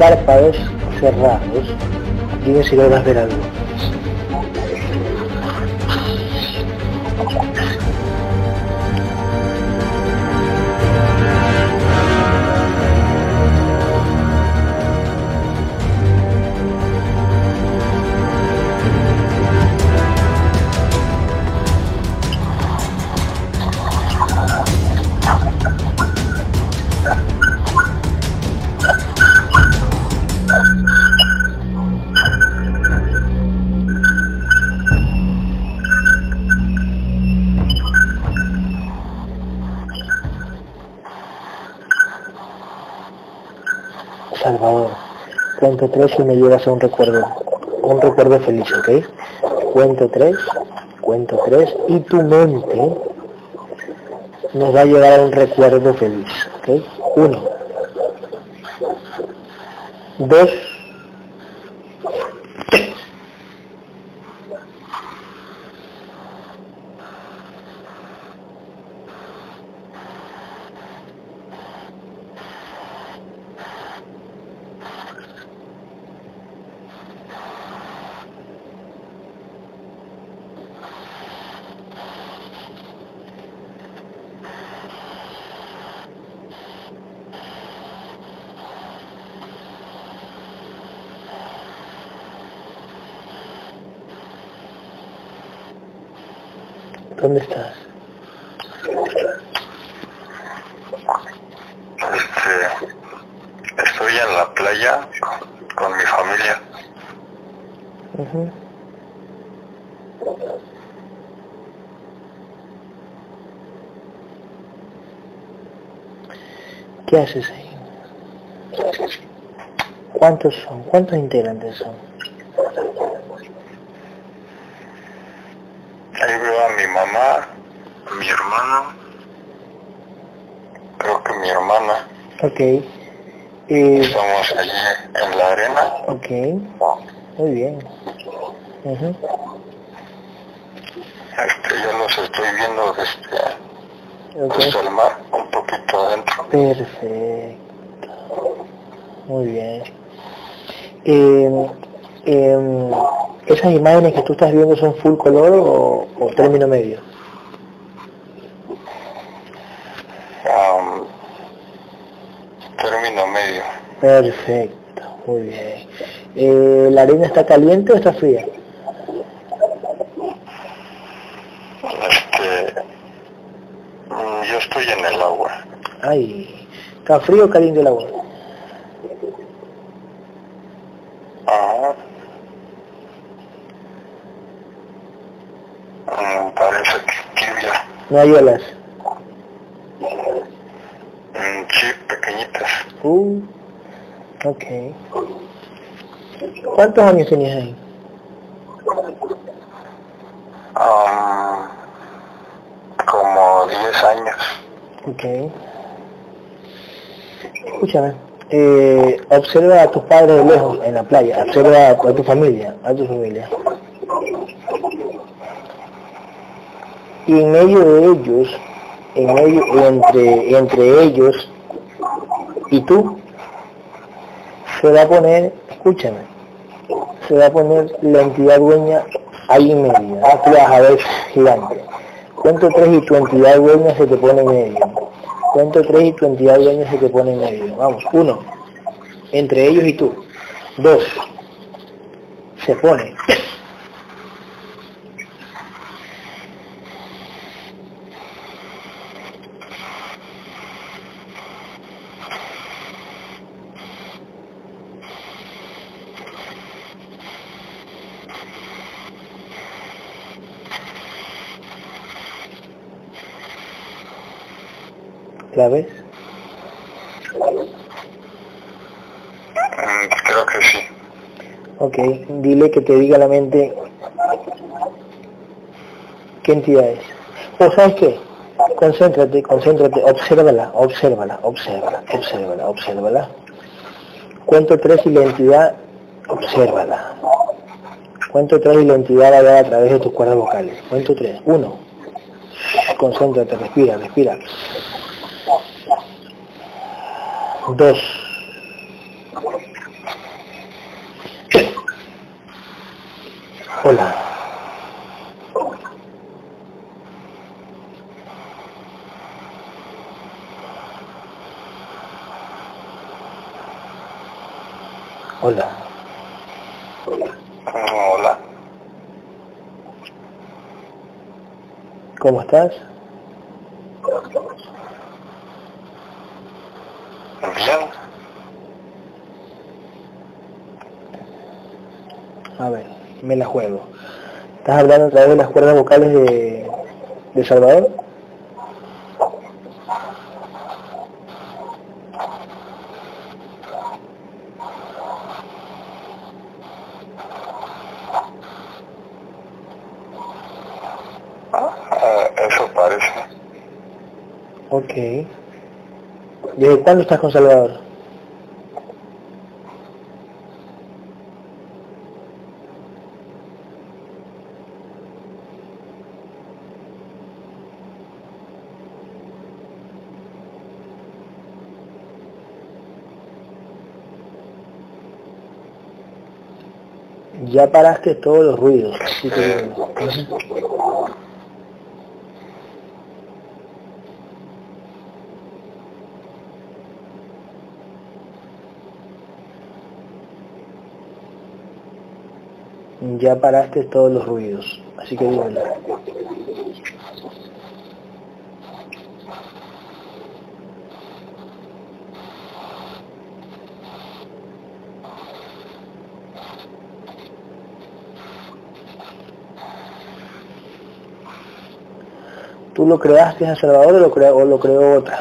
párpados cerrados, dime si logras ver algo. Cuento tres y me llevas a un recuerdo, un recuerdo feliz, ¿ok? Cuento tres, cuento tres y tu mente nos va a llevar a un recuerdo feliz, ¿ok? Uno, dos, tres. ¿Dónde estás? Este, estoy en la playa con, con mi familia. Ujú. ¿Qué haces ahí? ¿Cuántos son? ¿Cuántos integrantes son? Ahí veo a mi mamá, a mi hermano, creo que mi hermana. Ok. Eh, Estamos allí en la arena. ok. Muy bien. Ujú. Este, yo los estoy viendo desde, Ok. desde el mar, un poquito adentro. Perfecto. Muy bien. Eh, em, ¿Esas imágenes que tú estás viendo son full color o, o término medio? Am, término medio. Perfecto, muy bien. Eh, ¿La arena está caliente o está fría? Este, mm, yo estoy en el agua. Ay, ¿está frío o caliente el agua? Ah. Mm, parece que tibia. No hay olas. Mm, sí, pequeñitas. Uh, ok. ¿Cuántos años tenías ahí? Am, como 10 años. Ok. Escúchame. Eh, observa a tus padres de lejos en la playa. Observa a, a tu familia. A tu familia. Y en medio de ellos, en medio, entre, entre ellos y tú, se va a poner, escúchame, se va a poner la entidad dueña ahí en medio. ¿ah? Tú a ver gigante. Cuento tres y tu entidad dueña se te pone en medio. Cuento tres y tu entidad dueña se te pone en medio. Vamos, uno, entre ellos y tú. Dos, se pone. ¿La ves? Mm, creo que sí. Ok, dile que te diga la mente qué entidad es. O sabes qué, concéntrate, concéntrate, obsérvala, obsérvala, obsérvala, obsérvala, obsérvala. Cuento tres y la entidad, obsérvala. Cuento tres y la entidad va a dar a través de tus cuerdas vocales. Cuento tres. Uno, concéntrate, respira, respira. Dos. Hola. Hola. Hola. ¿Cómo estás? Bien. A ver, me la juego. ¿Estás hablando a través de las cuerdas vocales de, de Salvador? Ah, eso parece. Ok. ¿Desde cuándo estás con Salvador? Ya paraste todos los ruidos. así que- Eh, Ya paraste todos los ruidos. Así que dímelo. ¿Tú lo creaste a Salvador o lo o lo creó otra?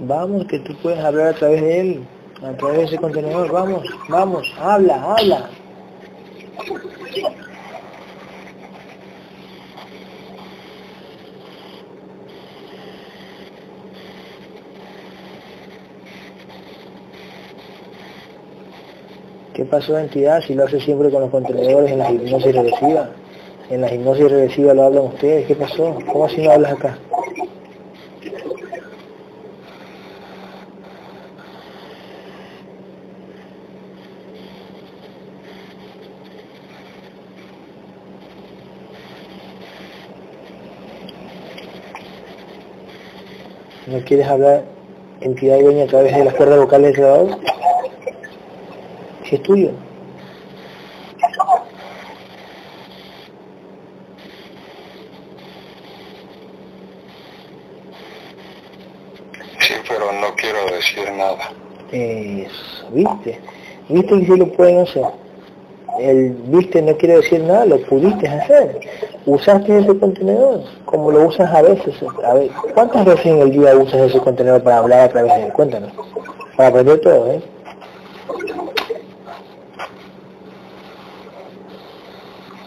Vamos, que tú puedes hablar a través de él, a través de ese contenedor. Vamos, vamos, habla, habla. ¿Qué pasó entidad si lo hace siempre con los contenedores en la hipnosis regresiva? En la hipnosis regresiva lo hablan ustedes, ¿qué pasó? ¿Cómo así no hablas acá? ¿No quieres hablar entidad y dueña a través de las cuerdas vocales del grabador? Si es tuyo. sí, pero no quiero decir nada. Eso, ¿viste? ¿Viste que sí lo pueden hacer? El viste no quiere decir nada, lo pudiste hacer. Usaste ese contenedor, como lo usas a veces. A ver, ¿cuántas veces en el día usas ese contenedor para hablar a través de él? Cuéntanos. Para aprender todo, ¿eh?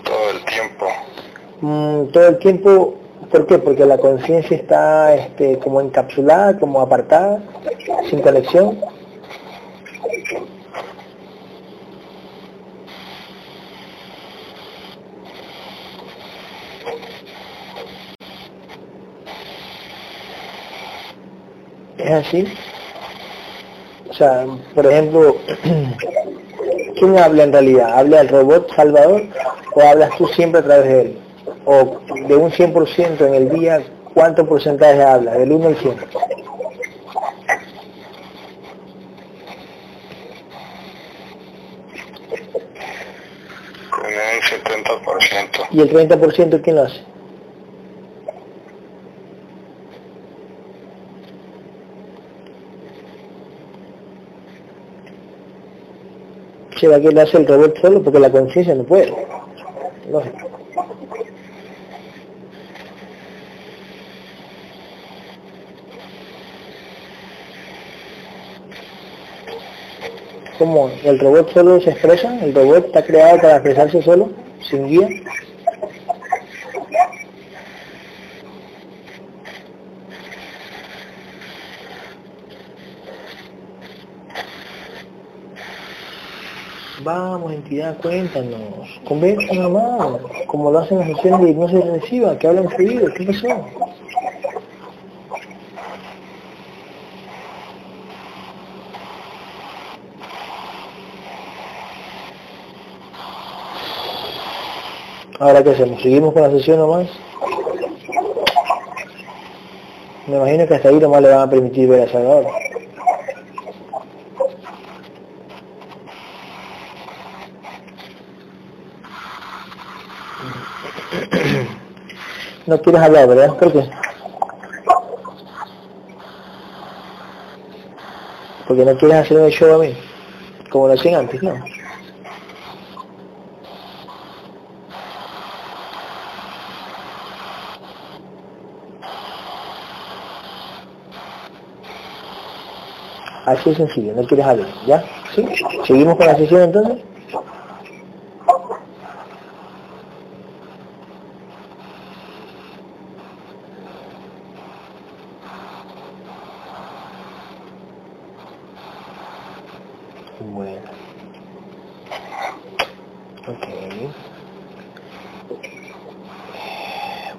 Todo el tiempo. Mm, todo el tiempo, ¿por qué? Porque la conciencia está este, como encapsulada, como apartada, sin conexión. ¿Es así? O sea, por ejemplo, ¿quién habla en realidad? ¿Habla el robot Salvador o hablas tú siempre a través de él? O de un 100% en el día, ¿cuánto porcentaje habla? Del 1 al 100. Con un 70%. ¿Y el 30% quién lo hace? ¿Será que lo hace el robot solo? Porque la conciencia no puede. Lógico. común. El robot solo se expresa, el robot está creado para expresarse solo, sin guía. Vamos, entidad, cuéntanos. Conversa nomás, como lo hacen las sesiones de no se que hablan seguido, ¿qué pasó? Ahora qué hacemos, seguimos con la sesión nomás. Me imagino que hasta ahí nomás le van a permitir ver a Salvador. No quieres hablar, ¿verdad? ¿Por qué? Porque no quieres hacer un show a mí, como lo hacían antes, ¿no? Así sencillo, no quieres hablar, ¿ya? ¿Sí? ¿Seguimos con la sesión entonces? Bueno. Ok.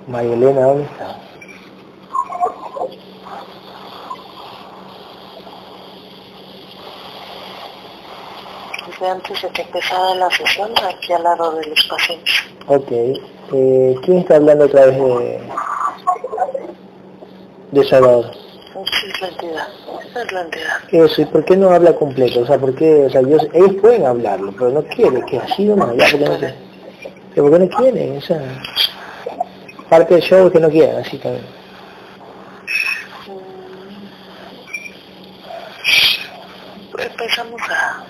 María Elena, ¿dónde de que empezara la sesión, aquí al lado de los pacientes. Ok. Eh, ¿Quién está hablando otra vez de, de Salvador? Sí, es la entidad. Es la entidad. Eso, ¿y por qué no habla completo? O sea, ¿por qué? O sea, ellos, ellos pueden hablarlo, pero no quieren, que así nomás, ya, porque no, pero ¿por qué no quieren? O sea, parte del show que no quieren, así también. Mm, Empezamos a,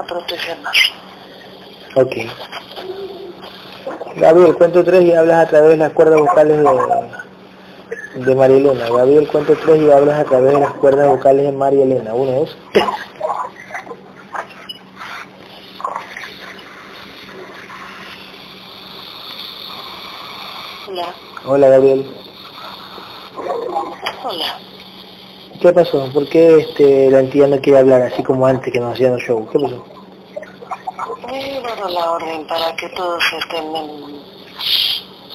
a protegernos. Ok. Gabriel, cuento tres y hablas a través de las cuerdas vocales de, de María Elena. Gabriel, cuento tres y hablas a través de las cuerdas vocales de María Elena. Uno, dos, tres. Hola. Hola, Gabriel. Hola. ¿Qué pasó? ¿Por qué este, la entidad no quiere hablar así como antes que nos hacían los shows? ¿Qué pasó? La orden para que todos estén en,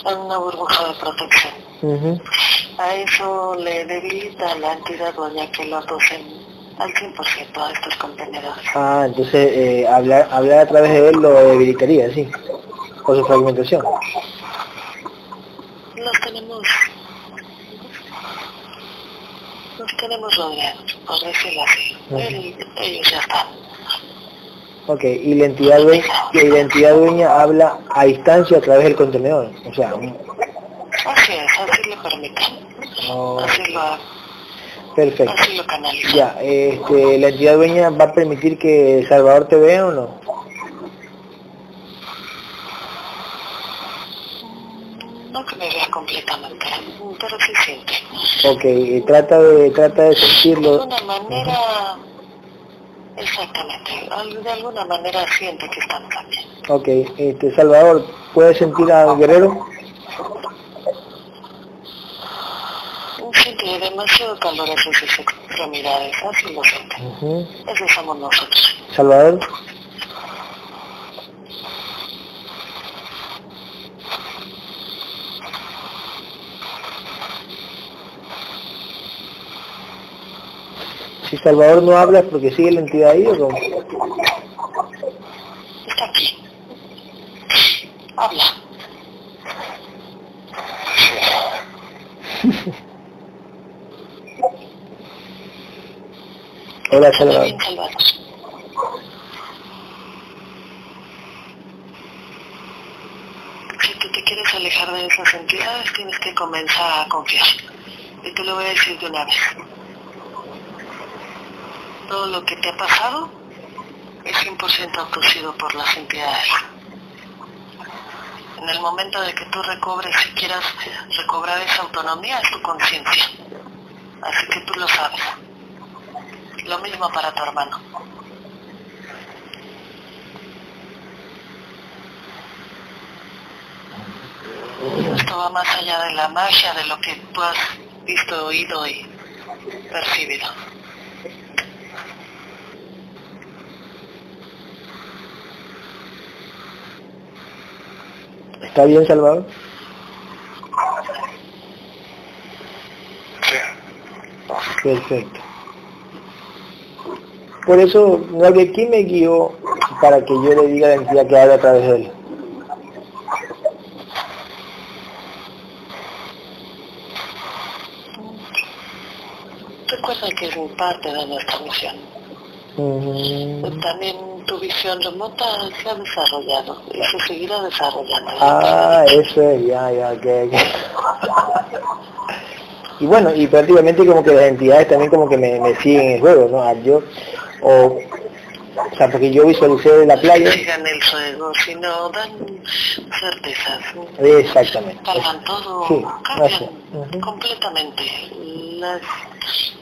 en una burbuja de protección. A eso le debilita la entidad dueña que lo adosen al 100% a estos contenedores. Ah, entonces eh, hablar, hablar a través de él lo debilitaría, sí. Por su fragmentación. Los tenemos... Los tenemos rodeados, por decirlo así. Ellos ya están. Ok, y la entidad dueña, la entidad dueña habla a distancia a través del contenedor. O sea, Así es, así lo permiten. oh, Así lo, perfecto. así lo canalizan. Ya, este, ¿la entidad dueña va a permitir que Salvador te vea o no? No que me vea completamente, pero sí siente. Ok, eh, trata de, trata de sentirlo. alguna manera, exactamente, de alguna manera siente que estamos aquí. Ok, este, Salvador, ¿puedes sentir al guerrero? Siente demasiado calor en sus extremidades, así lo siente. Eso somos nosotros. Salvador, si Salvador no habla es porque sigue la entidad ahí o cómo? Está aquí. Habla. Hola Salvador. Si tú te quieres alejar de esas entidades, tienes que comenzar a confiar. Y te lo voy a decir de una vez. Todo lo que te ha pasado es 100% autosido por las entidades. En el momento de que tú recobres, si quieras recobrar esa autonomía, es tu conciencia. Así que tú lo sabes. Lo mismo para tu hermano. Esto va más allá de la magia, de lo que tú has visto, oído y percibido. ¿Está bien, Salvador? Sí. Perfecto. Por eso, no que ¿quién me guió para que yo le diga la entidad que habla a través de él? Recuerda que es un parte de nuestra misión. También tu visión remota se ha desarrollado y se seguirá desarrollando. Ah, eso es, ya, ya, ok. Y bueno, y prácticamente como que las entidades también como que me, me siguen el juego, ¿no? Al yo, o, o sea, porque yo visualicé la playa, Sigan el juego, sino dan certezas. exactamente. Cargan todo, Sí, cambian completamente la,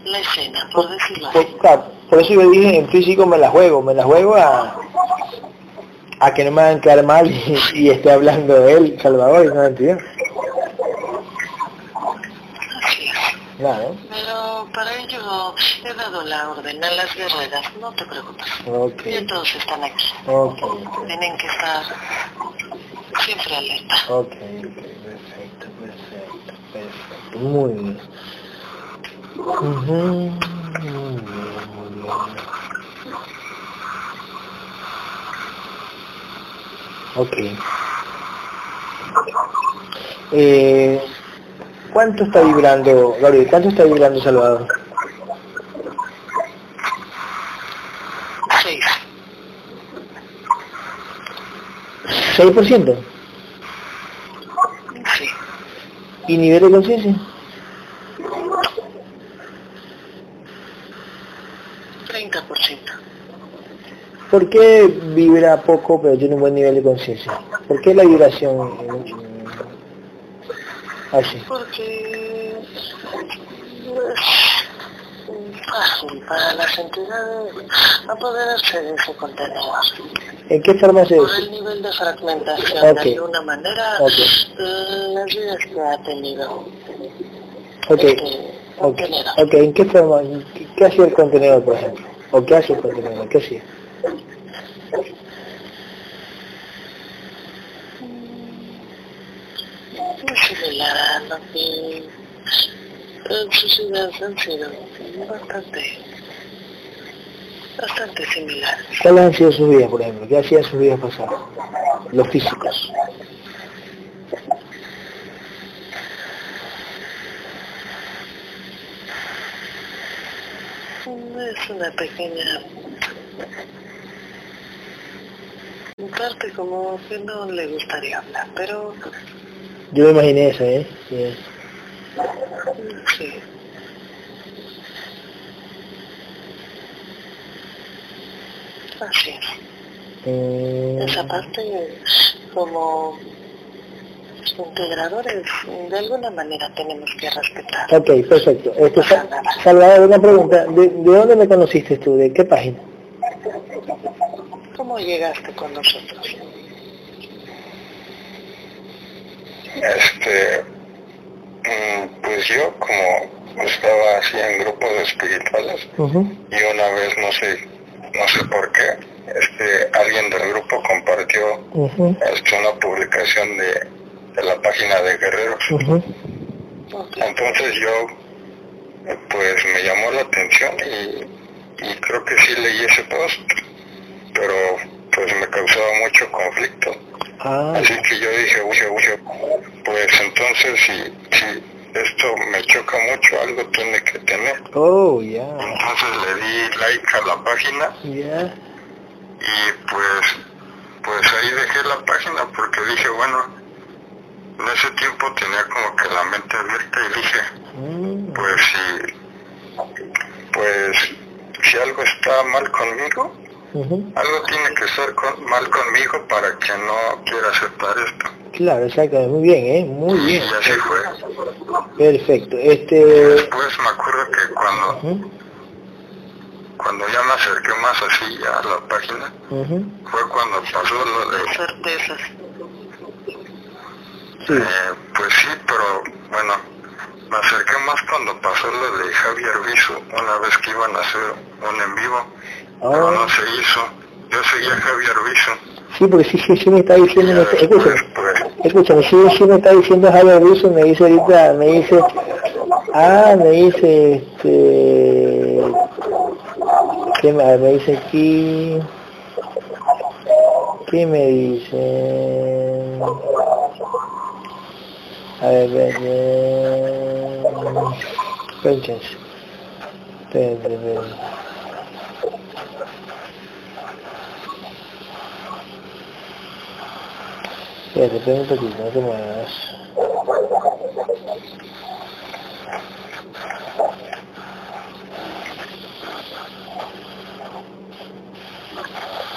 la escena, por decirlo claro, por eso yo dije en físico me la juego, me la juego a, a que no me hagan quedar mal y, y esté hablando de él, Salvador, y no entidad. Así es. Claro, Pero para ello he dado la orden a las guerreras, no te preocupes. ok, Ya todos están aquí. ok, ok. Tienen que estar siempre alerta. Ok, ok, perfecto, perfecto, perfecto, muy bien. Muy bien. Ok. Eh, ¿Cuánto está vibrando, Gabriel? ¿Cuánto está vibrando Salvador? Seis. ¿6%? Sí. ¿Y nivel de conciencia? 30%. ¿Por qué vibra poco pero tiene un buen nivel de conciencia? ¿Por qué la vibración mm, así? Porque es fácil para las entidades apoderarse de ese contenedor. ¿En qué forma se Por el nivel de fragmentación, Ok. de alguna manera, Ok. eh, las vidas que ha tenido Ok, este ok, contenedor. ok, ¿en qué forma? ¿Qué, qué hacía el contenedor, por ejemplo? ¿O qué hace el contenedor? ¿Qué hacía? Similar a lo que sus ideas han sido bastante, bastante similares. ¿Cuáles han sido sus vidas, por ejemplo? ¿Qué hacían sus vidas pasadas? Los físicos. Es una pequeña parte como que no le gustaría hablar, pero Yo me imaginé eso, ¿eh? Sí. sí. Así es. Mm, Esa parte como integradores de alguna manera tenemos que respetar. ok, perfecto. Este, Sa- Salvador, una pregunta. ¿De, ¿De dónde me conociste tú? ¿De qué página? ¿Cómo llegaste con nosotros? Este, mm, pues yo como estaba así en grupos espirituales y una vez no sé, no sé por qué, este, alguien del grupo compartió este, una publicación de, de la página de Guerreros. Ujú. Ok. Entonces yo, pues me llamó la atención y, y creo que sí leí ese post, pero pues me causaba mucho conflicto. Ah, Así que yo dije, uy, uy, pues entonces si, si esto me choca mucho, algo tiene que tener. oh, ya. Entonces le di like a la página y pues, pues ahí dejé la página porque dije, bueno, en ese tiempo tenía como que la mente abierta y dije, Mm, pues si, pues si algo está mal conmigo, algo tiene que estar con- mal conmigo para que no quiera aceptar esto. Claro, exacto. Muy bien, ¿eh? Muy bien. Y así fue. Perfecto. Este... Después me acuerdo que cuando, cuando ya me acerqué más así a la página, fue cuando pasó lo de, Certezas. Sí. eh, pues sí, pero bueno, me acerqué más cuando pasó lo de Javier Viso, una vez que iban a hacer un en vivo, pero Ah, no se hizo. Yo seguía a Javier Viso. sí, porque sí, sí, sí me está diciendo... Escucha, después, pues, escúchame, si, si me está diciendo Javier Russo, me dice ahorita, me dice, ah, me dice, este, ¿qué me, me dice aquí? ¿Qué me dice? A ver, ver, ver. Espérate un poquito, no te muevas.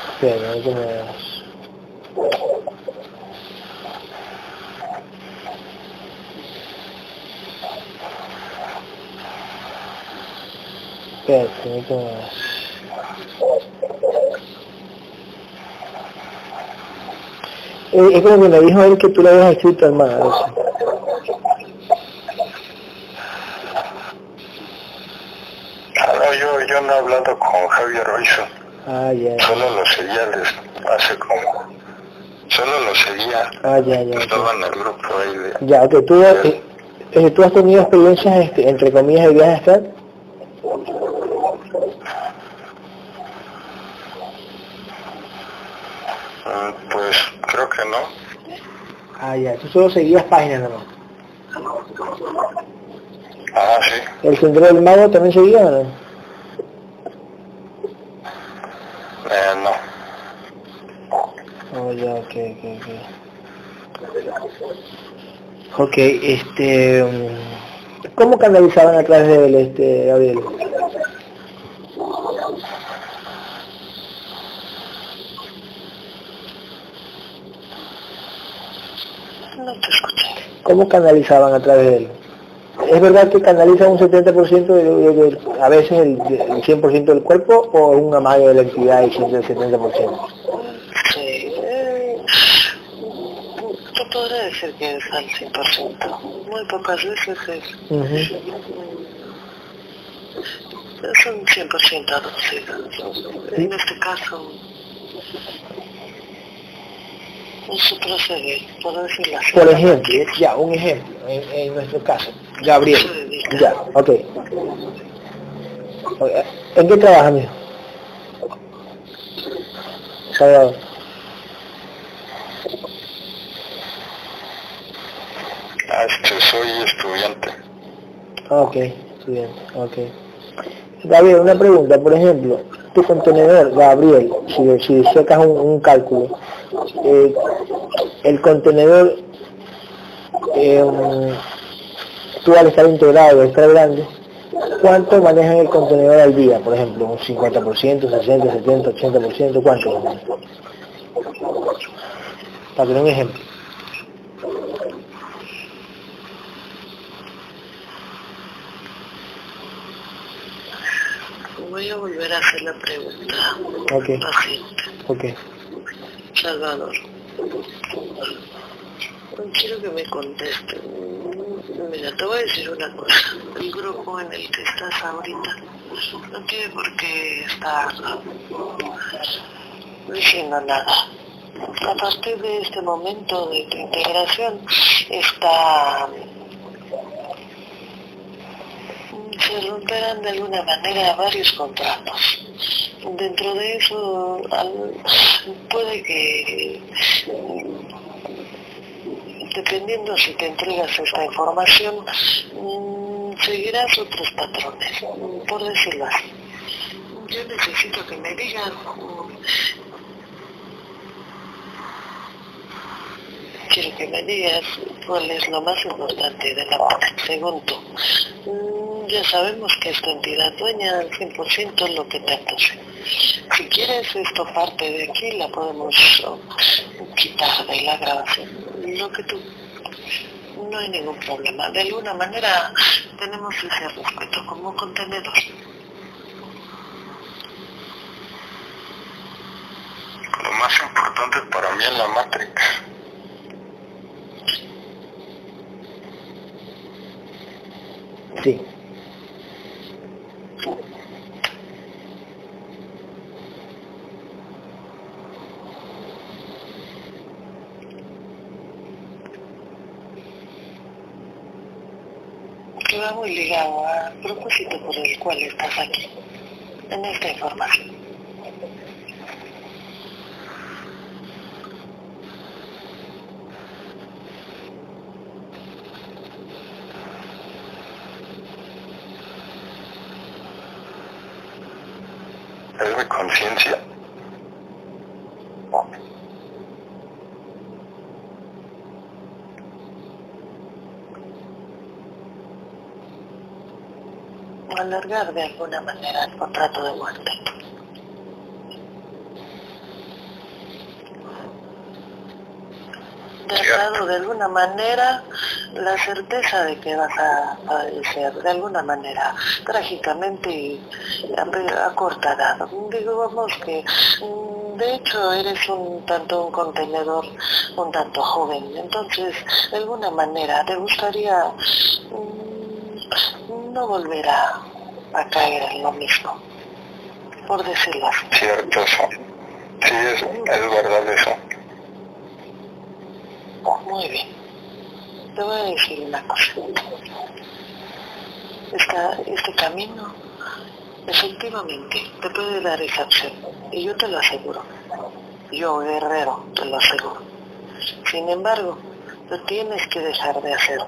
Espérate, no te muevas. Espérate. Eh, es como que me dijo él que tú le habías escrito al mar. Ah, no, yo, yo no he hablado con Javier Roizo. Ah, ya, Solo lo seguía des- hace como... Solo lo seguía. ah, ya, ya. Estaba en el grupo ahí de... Ya, ok, tú, eh, eh, tú has tenido experiencias, este, entre comillas, de viajes acá. Mm, Pues creo que no. Ah, ya, tú solo seguías páginas nomás. Ah, sí. ¿El Sendero del Mago también seguía o no? Eh, no. Oh, ya, ok, ok, ok. Ok, este... mm, ¿Cómo canalizaban a través de él, este, Gabriel? No te escuché. ¿Cómo canalizaban a través de él? ¿Es verdad que canalizan un 70% de, de- de- a veces el, el 100% del cuerpo o un amague de la actividad y siempre el 70%? Sí. eh, Te podré decir que es al 100%. Muy pocas veces es, Ujú. es un 100% aducido. En este caso, procede, por decirlo así. Por ejemplo, ya, un ejemplo, en, en nuestro caso, Gabriel. Ya, ok. Ok, ¿En qué trabaja, mijo? Salvador. Ah, este, soy estudiante. Ah, Ok, estudiante, ok. Gabriel, una pregunta, por ejemplo, tu contenedor, Gabriel, si, si sacas un, cálculo, eh, el contenedor, eh, tú estar integrado, al grande, ¿cuánto manejan el contenedor al día? Por ejemplo, un 50%, 60, 70, 80%, ¿cuánto? Para tener un ejemplo. Voy a volver a hacer la pregunta. Ok, Paciente. ok. Salvador. Quiero que me conteste. Mira, te voy a decir una cosa. El grupo en el que estás ahorita no tiene por qué estar diciendo nada. A partir de este momento de tu integración está se romperán de alguna manera varios contratos. Dentro de eso puede que, dependiendo si te entregas esta información, mm, seguirás otros patrones, por decirlo así. Yo necesito que me digan quiero que me digas cuál es lo más importante de la parte. Según tú, Mm, ya sabemos que es tu entidad dueña al 100% lo que te posee. Si quieres esto parte de aquí, la podemos oh, quitar de la grabación. Lo que tú... No hay ningún problema. De alguna manera tenemos ese respeto como contenedor. Lo más importante para mí es la Matrix. Sí va muy ligado al propósito por el cual estás aquí, en esta información. Mi conciencia. alargar de alguna manera el contrato de muerte. De alguna manera la certeza de que vas a padecer de alguna manera trágicamente y edad. Digamos que mm, de hecho eres un tanto un contenedor un tanto joven, entonces de alguna manera te gustaría mm, no volver a a caer en lo mismo, por decirlo así. Cierto eso. Sí, es, es verdad eso. Muy bien. Te voy a decir una cosa. este camino efectivamente te puede dar esa opción. Y yo te lo aseguro. Yo, guerrero, te lo aseguro. Sin embargo, lo tienes que dejar de hacer.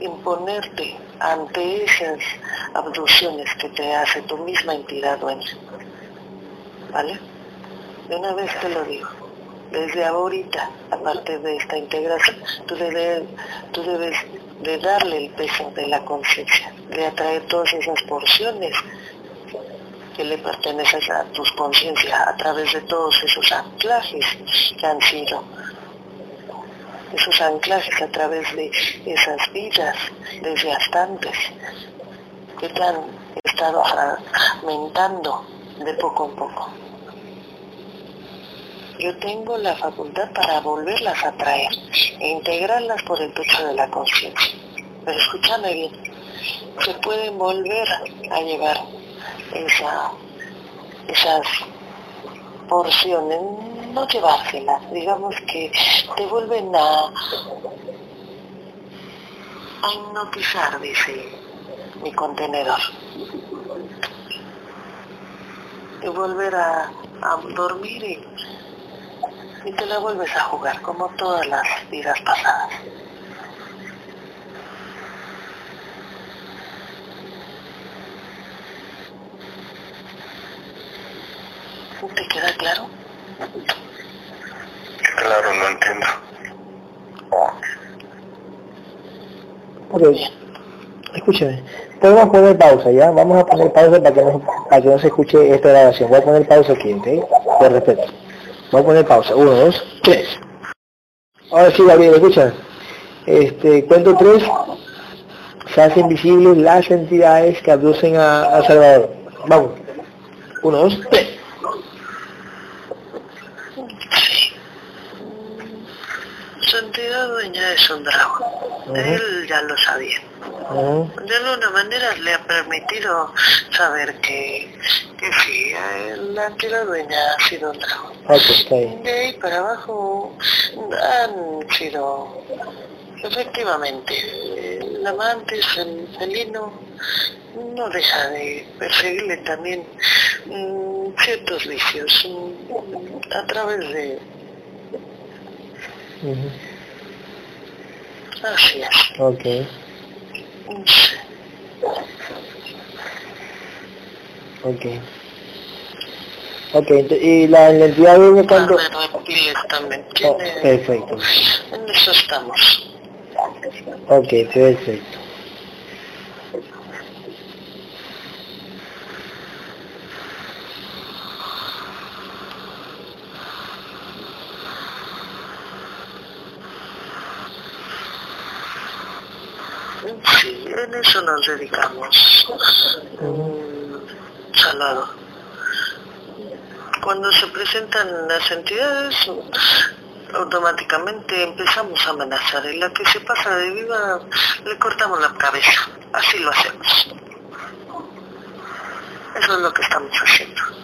Imponerte ante esas abducciones que te hace tu misma entidad dueña. ¿Vale? De una vez te lo digo. Desde ahorita, aparte de esta integración, tú debes, tú debes de darle el peso de la conciencia, de atraer todas esas porciones que le pertenecen a tus conciencias a través de todos esos anclajes que han sido esos anclajes a través de esas vidas desgastantes que te han estado fragmentando de poco en poco. Yo tengo la facultad para volverlas a traer e integrarlas por el pecho de la conciencia. Pero escúchame bien, se pueden volver a llevar esa, esas porciones no llevársela, digamos que te vuelven a, a hipnotizar, dice mi contenedor. Y volver a, dormir y, y te la vuelves a jugar como todas las vidas pasadas. ¿Te queda claro? Claro, no entiendo. Ok, escúcheme. Podemos poner pausa, ¿ya? Vamos a poner pausa para que no, para que no se escuche esta grabación. Voy a poner pausa aquí, ¿ok? Por respeto. Voy a poner pausa. Uno, dos, tres. Ahora sí, Gabriel, escucha. Este, cuento tres. Se hacen visibles las entidades que abducen a, a Salvador. Vamos. Uno, dos, tres. entidad dueña es un dragón. Él ya lo sabía. De alguna manera le ha permitido saber que, que sí, la entidad dueña ha sido un dragón. De ahí para abajo han sido, efectivamente, el amante, el felino, no deja de perseguirle también mm, ciertos vicios mm, a través de Así es. Ok. Ok. Ok, y la identidad viene cuando... también. Oh, perfecto. En eso estamos. Ok, perfecto. Sí, en eso nos dedicamos. Salado. Cuando se presentan las entidades, automáticamente empezamos a amenazar. En la que se pasa de viva, le cortamos la cabeza. Así lo hacemos. Eso es lo que estamos haciendo.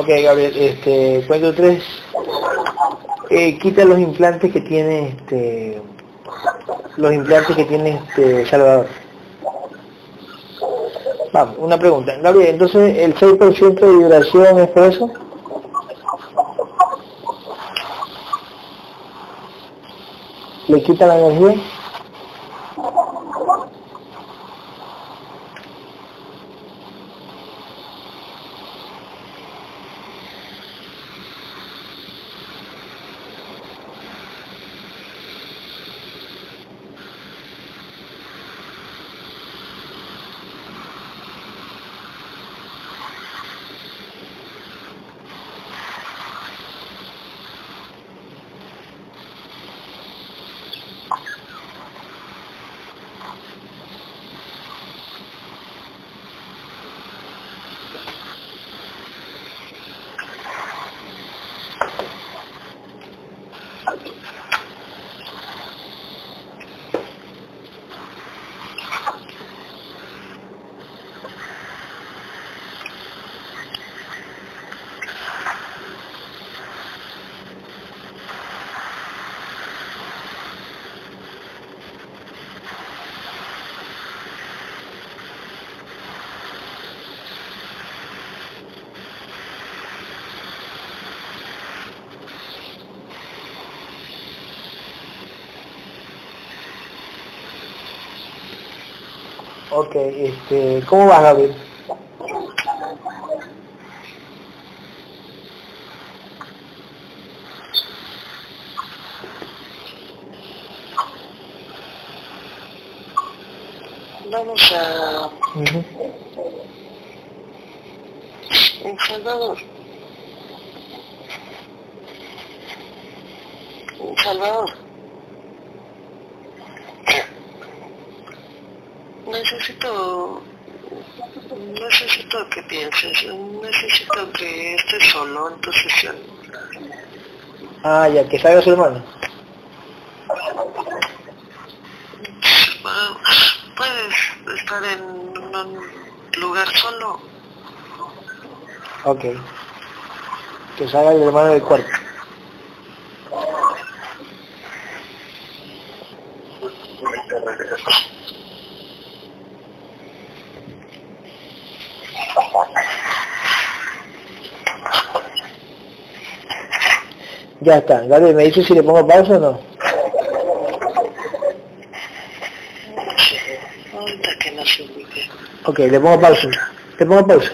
Ok, Gabriel, este, cuento tres. Eh, quita los implantes que tiene este, los implantes que tiene este Salvador. Vamos, una pregunta. Gabriel, entonces el 6% de vibración es por eso? ¿Le quita la energía? Ok, este, ¿cómo vas, Gabriel? Vamos a... El Salvador. El Salvador. Necesito... Necesito que pienses. Necesito que estés solo en tu sesión. Ah, ya, que salga su hermano. Puedes estar en un lugar solo. Ok. Que salga el hermano del cuarto. Ya está. Gabriel, ¿me dice si le pongo pausa o no? Ahorita que no se ubique. Ok, le pongo pausa. Le pongo pausa.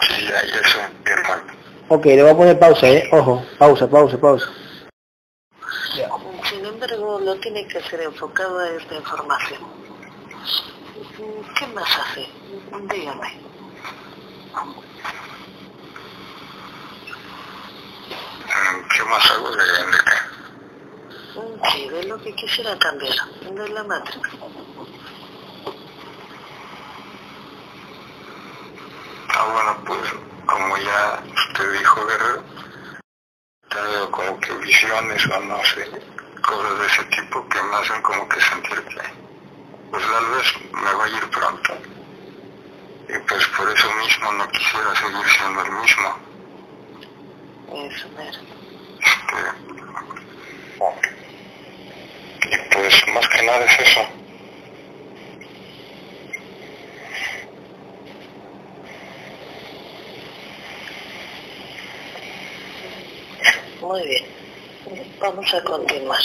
Sí, ya, ya es un hermano. Ok, le voy a poner pausa, ¿eh? Ojo, pausa, pausa, pausa. Sin embargo, lo tiene que hacer enfocado a esta información. ¿Qué más hace? Dígame. Mm, ¿Qué más hago de, de qué? Sí, de lo que quisiera cambiar, de la Matrix. Ah, bueno, pues como ya usted dijo, Guerrero, tengo como que visiones o no sé, cosas de ese tipo que me hacen como que sentir que pues tal vez me voy a ir pronto. Y pues por eso mismo no quisiera seguir siendo el mismo. Eso, mero. Este, y pues más que nada es eso. Muy bien. Vamos a continuar.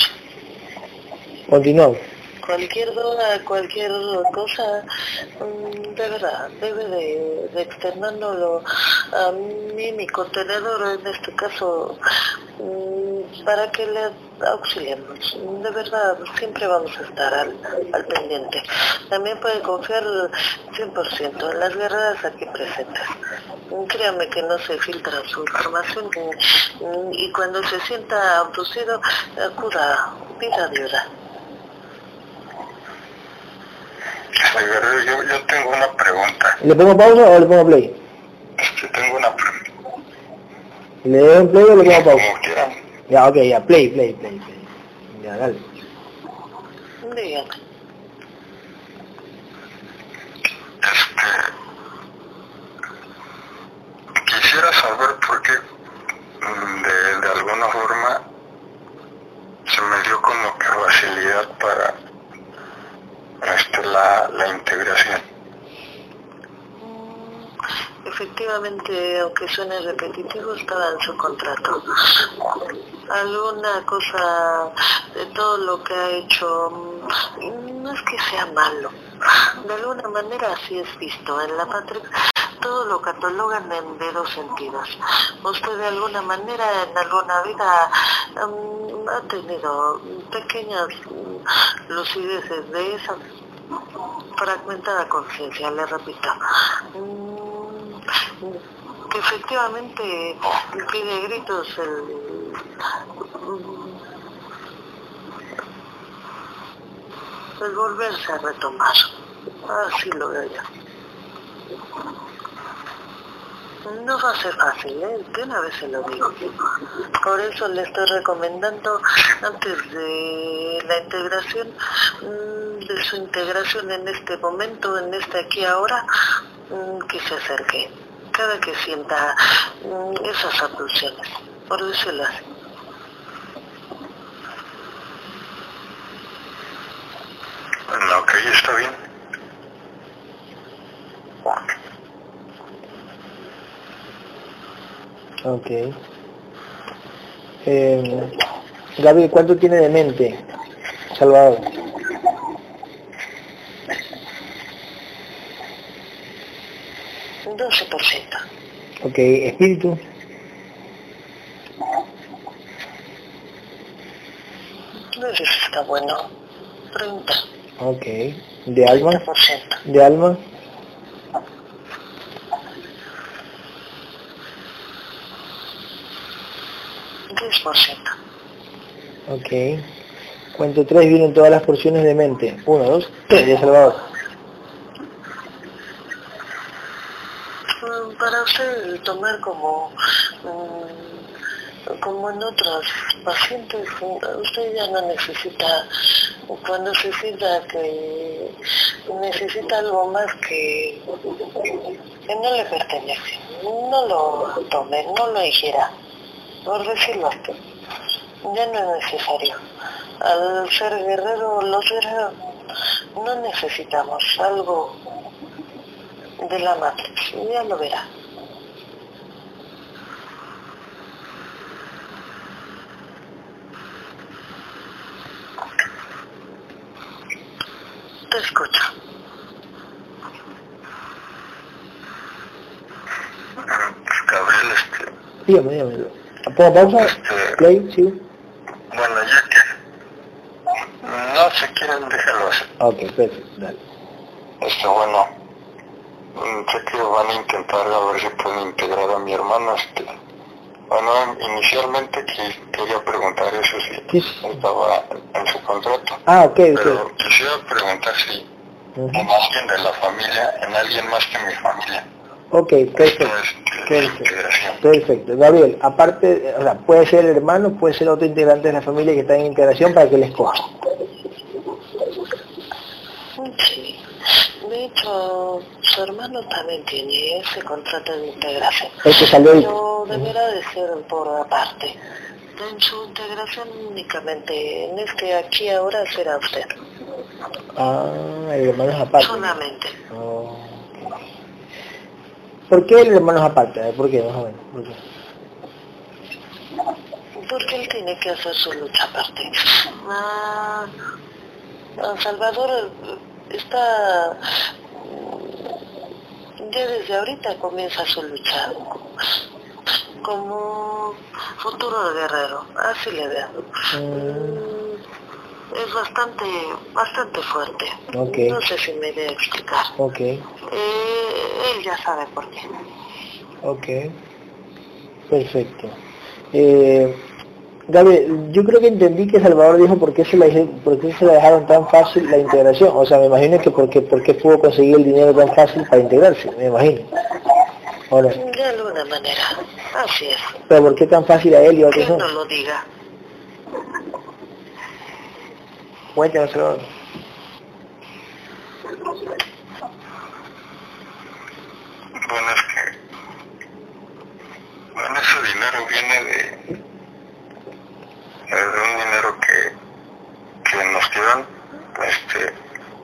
Continuamos. Cualquier duda, cualquier cosa, mm, de verdad, debe de, de externárnoslo a mí, mi contenedor, en este caso, mm, para que le auxiliemos. De verdad, siempre vamos a estar al, al pendiente. También puede confiar 100% en las guerreras aquí presentes. Créame que no se filtra su información mm, y cuando se sienta abducido, acuda, pida ayuda. Yo, yo tengo una pregunta. ¿Le pongo pausa o le pongo play? Este, tengo una pregunta. ¿Le doy play o le pongo pausa? Como quieran. Ya, ok, ya, play, play, play, play. Ya, dale. Dígame. Este, quisiera saber por qué mm, de, de alguna forma se me dio como que facilidad para este, la, la integración. Mm, aunque suene repetitivo, estaba en su contrato. Alguna cosa de todo lo que ha hecho, mm, no es que sea malo, de alguna manera así es visto en la patria todo lo catalogan en de dos sentidos. Usted de alguna manera en alguna vida mm, ha tenido pequeñas lucideces de esa fragmentada conciencia, le repito. Que efectivamente pide gritos el, el volverse a retomar. Así lo veo yo. No va a ser fácil, ¿eh? De una vez se lo digo. Por eso le estoy recomendando, antes de la integración, mm, de su integración en este momento, en este aquí ahora, mm, que se acerque. Cada que sienta mm, esas abducciones, por decirlo así. No, que está bien. Ok. Eh, Gaby, ¿cuánto tiene de mente Salvador? Un 12%. Ok, espíritu. No sé si está bueno. 30. Ok. ¿De alma? 30%. ¿De alma? Ok. Cuento tres vienen todas las porciones de mente. Uno, dos, tres, de Salvador. Mm, Para como, mm, como en otros pacientes, usted ya no necesita, cuando se sienta que necesita algo más que, no le pertenece, no lo tome, no lo ingiera, por decirlo así ya no es necesario. Al ser guerrero, los guerreros no necesitamos algo de la Matrix, ya lo verá. Te escucho. Gabriel, este, Dígame, dígame. ¿Pongo pausa? Play, sí. bueno, ya que no se quieren, déjalo así. Ok, perfecto, dale. Este, bueno, mm, sé que van a intentar a ver si pueden integrar a mi hermano. Este, bueno, inicialmente que- quería preguntar eso si Sí. estaba en su contrato. Ah, ok, Pero ok. quisiera preguntar si Ujú. en alguien de la familia, en alguien más que mi familia, Ok, perfecto. Perfecto. Gabriel, aparte, o sea, puede ser el hermano, puede ser otro integrante de la familia que está en integración para que les coja. Sí. De hecho, su hermano también tiene ese contrato de integración. Que salió. Pero deberá de ser por aparte. En su integración únicamente, en este aquí ahora será usted. Ah, el hermano es aparte. Solamente. Oh. ¿Por qué el hermano es aparte? ¿Por qué? Más o menos. ¿Por qué? Porque él tiene que hacer su lucha aparte. Ah, Salvador está... mm, Ya desde ahorita comienza su lucha. Como futuro guerrero. Así le veo. Mm, Es bastante, bastante fuerte. No sé si me debe explicar. ok, Eh, él ya sabe por qué. ok. Perfecto. Eh, Gabriel, yo creo que entendí que Salvador dijo por qué se la, dije- por qué se la dejaron tan fácil la integración. O sea, me imagino que porque, porque pudo conseguir el dinero tan fácil para integrarse, me imagino. ¿O no? De alguna manera. Así es. Pero ¿por qué tan fácil a él y a Que otros no no? lo diga. Cuéntanos, Salvador. Bueno, es que Bueno, ese dinero viene de un dinero que, que nos dieron este,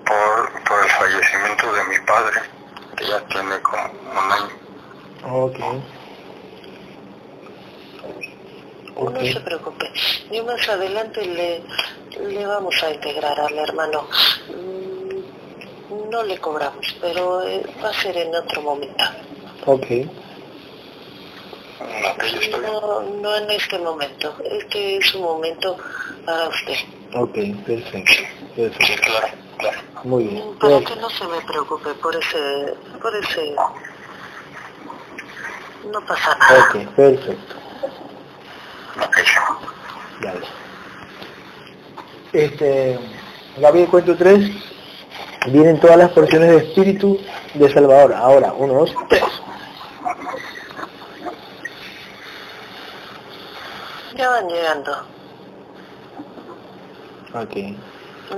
por, por el fallecimiento de mi padre, que ya tiene como un año. Ok. Ok. No se preocupe. Y más adelante le, le vamos a integrar al hermano. Mm, No le cobramos, pero eh, va a ser en otro momento. Ok. No, estoy No, no en este momento. Este es un momento para usted. Ok, perfecto. Sí, Perfecto. claro, claro. Muy bien. Para que no se me preocupe por ese, por ese, no pasa nada. Ok, perfecto. Ok. Dale. Este, Gabriel, cuento 3. Vienen todas las porciones de espíritu de Salvador. Ahora, uno, dos, tres. Ya van llegando. Ok.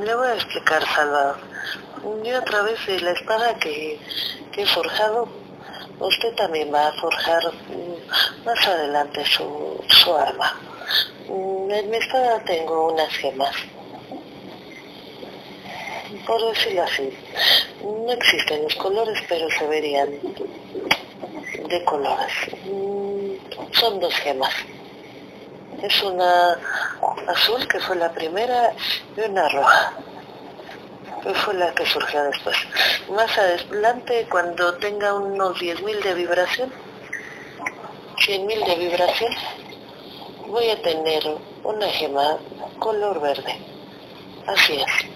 Le voy a explicar, Salvador. Yo a través de la espada que, que he forjado, usted también va a forjar mm, más adelante su, su arma. Mm, En mi espada tengo unas gemas. Por decirlo así, no existen los colores, pero se verían de colores. Mm, Son dos gemas. Es una azul, que fue la primera, y una roja, que fue la que surgió después. Más adelante, cuando tenga unos 10.000 de vibración, 100.000 de vibración, voy a tener una gema color verde. Así es.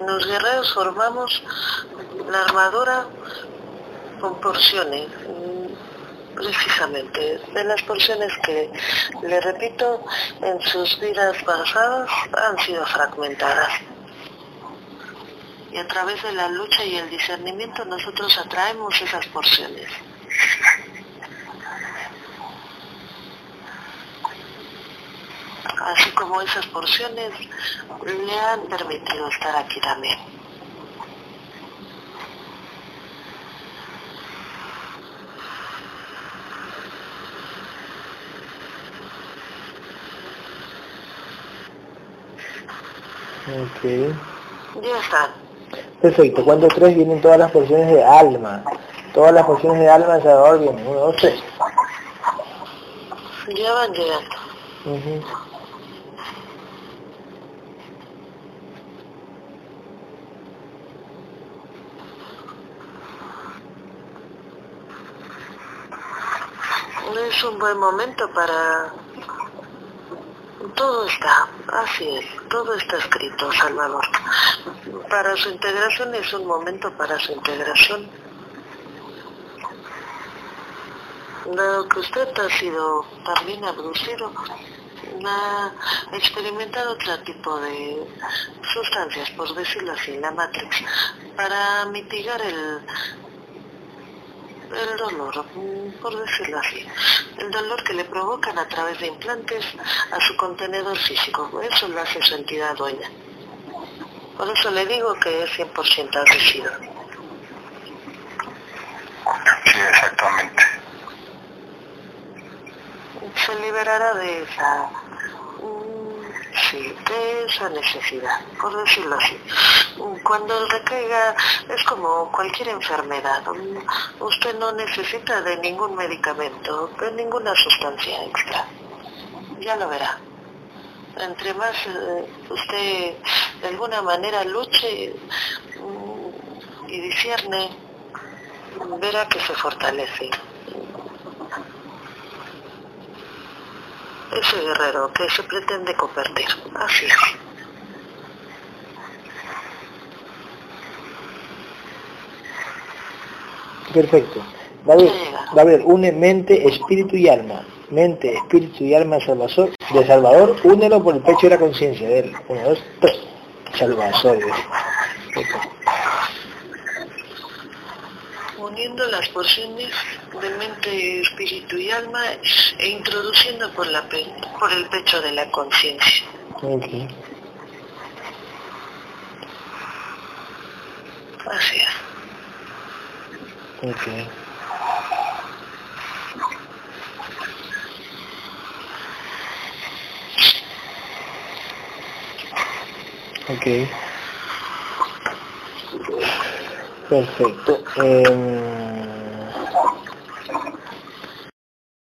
Los guerreros formamos la armadura con porciones, precisamente, de las porciones que, le repito, en sus vidas pasadas han sido fragmentadas. Y a través de la lucha y el discernimiento nosotros atraemos esas porciones. Así como esas porciones le han permitido estar aquí también. Ok. Ya están. Perfecto. Cuento 3 vienen todas las porciones de alma. Todas las porciones de alma de Salvador vienen. Uno, dos, tres. Ya van llegando. Es un buen momento para... Todo está, así es, todo está escrito, Salvador. Para su integración es un momento para su integración. Dado que usted ha sido también abducido, ha experimentado otro tipo de sustancias, por decirlo así, la Matrix, para mitigar el, el dolor, por decirlo así, el dolor que le provocan a través de implantes a su contenedor físico. Eso lo hace su entidad dueña. Por eso le digo que es 100% abducido. Sí, exactamente. Se liberará de esa, mm, sí, de esa necesidad, por decirlo así. Cuando recaiga es como cualquier enfermedad. Usted no necesita de ningún medicamento, de ninguna sustancia extra. Ya lo verá. Entre más eh, usted de alguna manera luche mm, y discierne, verá que se fortalece. Ese guerrero que se pretende convertir. Así es. Perfecto. Gabriel, Gabriel, une mente, espíritu y alma. Mente, espíritu y alma Salvador, de Salvador, únelo por el pecho de la conciencia de él. Uno, dos, tres. Salvador. Perfecto. Uniendo las porciones de mente, espíritu y alma e introduciendo por, la pe- por el pecho de la conciencia. Ok. Así es. Ok. Ok. Perfecto. Em,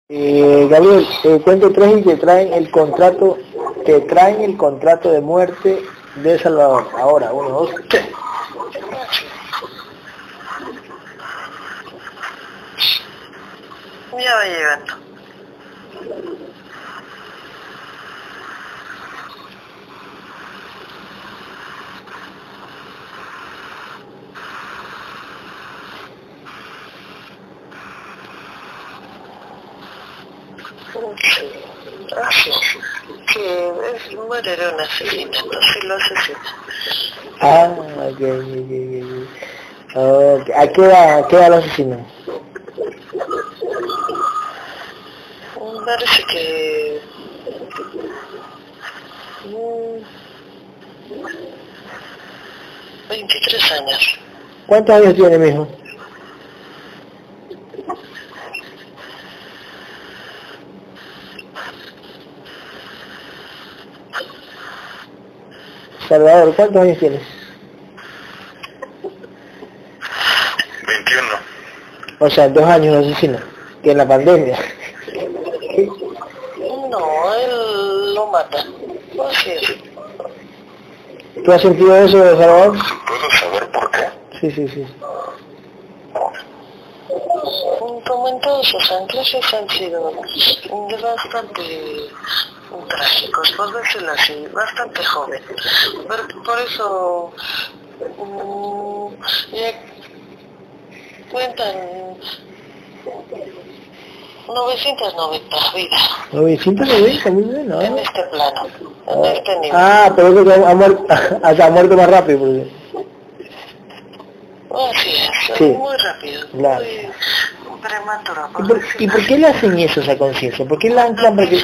eh, Gabriel, eh, cuento tres y te traen el contrato, te traen el contrato de muerte de Salvador. Ahora, uno, dos, tres. Ya va llegando. Sí, así es. Que es, muere de un asesinato, si lo asesina. Ah, ok, ok, ok, ok. Ok, ¿A qué edad, a qué edad lo asesinan? Parece que... mm, 23 años. ¿Cuántos años tiene, mijo? Salvador, ¿cuántos años tienes? O sea, dos años lo asesina, que en la pandemia. No, él lo mata. Así es. ¿Tú has sentido eso, Salvador? ¿Puedo saber por qué? Sí, sí, sí. Como en todos sus anclajes han sido bastante trágicos, por decirlo así, bastante joven. Pero por eso mm, ya cuentan 990 vidas 990, muy bien, ¿no? en este plano, en este nivel. Ah, pero eso que ha muerto, ha muerto más rápido. Porque... Así es, Sí. muy rápido, Claro. muy prematuro. ¿Y por por, decirlo ¿Y por qué le hacen eso a esa conciencia? ¿Por qué la anclan para que...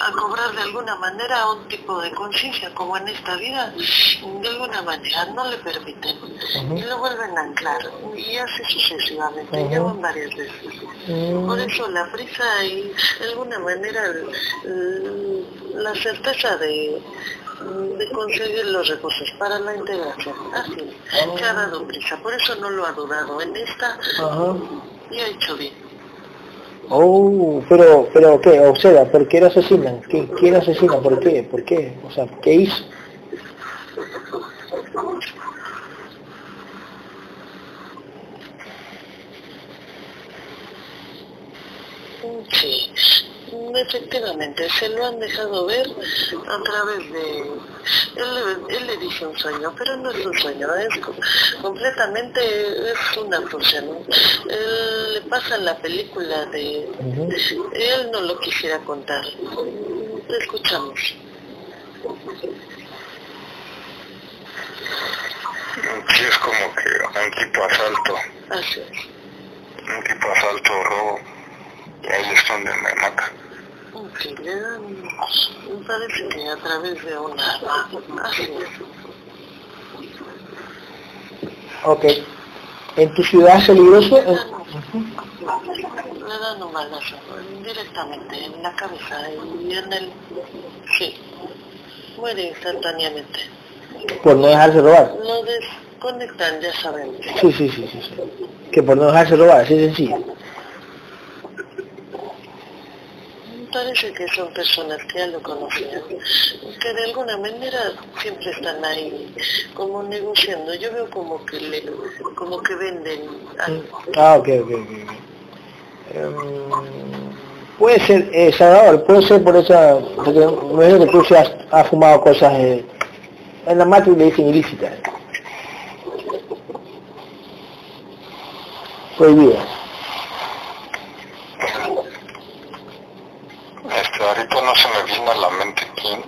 a, cobrar de alguna manera un tipo de conciencia como en esta vida de alguna manera no le permiten. Y lo vuelven a anclar y así sucesivamente Ujú. ya van varias veces. Por eso la prisa y de alguna manera la certeza de de conseguir los recursos para la integración. Así se ha dado prisa por eso no lo ha dudado en esta y ha hecho bien Oh, pero, pero ¿qué? O sea, ¿por qué lo asesinan? ¿Qué, ¿Quién asesina? ¿Por qué? ¿Por qué? O sea, ¿qué hizo? Efectivamente, se lo han dejado ver a través de... Él, le- él le dice un sueño, pero no es un sueño, es co- completamente es una función. Él le pasa la película de... Él no lo quisiera contar. Te escuchamos. Sí, es como que un tipo asalto, Así es. un tipo asalto robo, y ahí es donde me mata. Sí, le dan, parece que a través de una es. Ok. ¿En tu ciudad es peligroso? Le dan, le dan un balazo directamente en la cabeza y en el... Sí, muere instantáneamente. Por no dejarse robar. Lo desconectan, ya sabemos. Sí, sí, sí, sí. Que por no dejarse robar, así de sencillo. Parece que son personas que ya lo conocían, que de alguna manera siempre están ahí como negociando. Yo veo como que le, como que venden algo. Ah, ok, ok, ok. Em, puede ser, eh, Salvador, puede ser por esa, porque me que tú has, has fumado cosas, eh, en la matriz le dicen ilícitas. Prohibidas. Este, ahorita no se me vino a la mente quién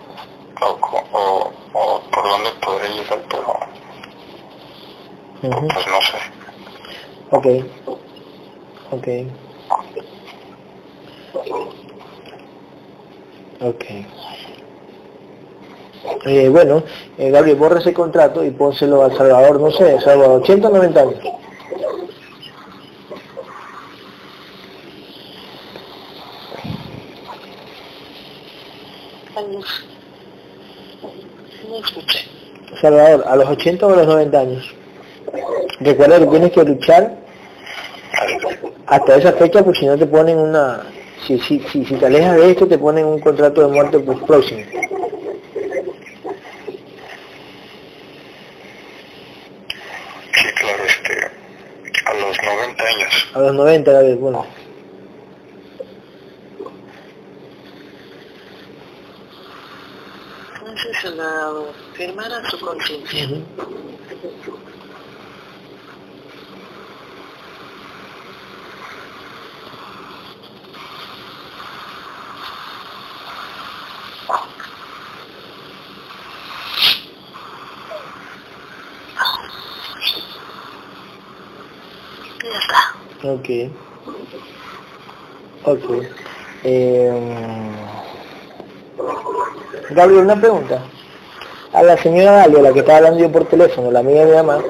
o, o, o por dónde podré llegar, pero Ujú. pues no sé. Ok. Ok. Ok. Eh, bueno, eh, Gabriel, borra ese contrato y pónselo al Salvador, no sé, Salvador, 80 o 90 años. Años. No escuché. Salvador, a los 80 o a los 90 años. Recuerda que tienes que luchar hasta esa fecha porque si no te ponen una... Si, si, si, si te alejas de esto te ponen un contrato de muerte pues, próximo. Sí, claro, este, a los 90 años. A los 90, Gabriel, bueno. Necesita firmar a su conciencia. Ya está. Ok. Ok. Eh, Gabriel, una pregunta. A la señora Dalia, la que estaba hablando yo por teléfono, la amiga de mi mamá,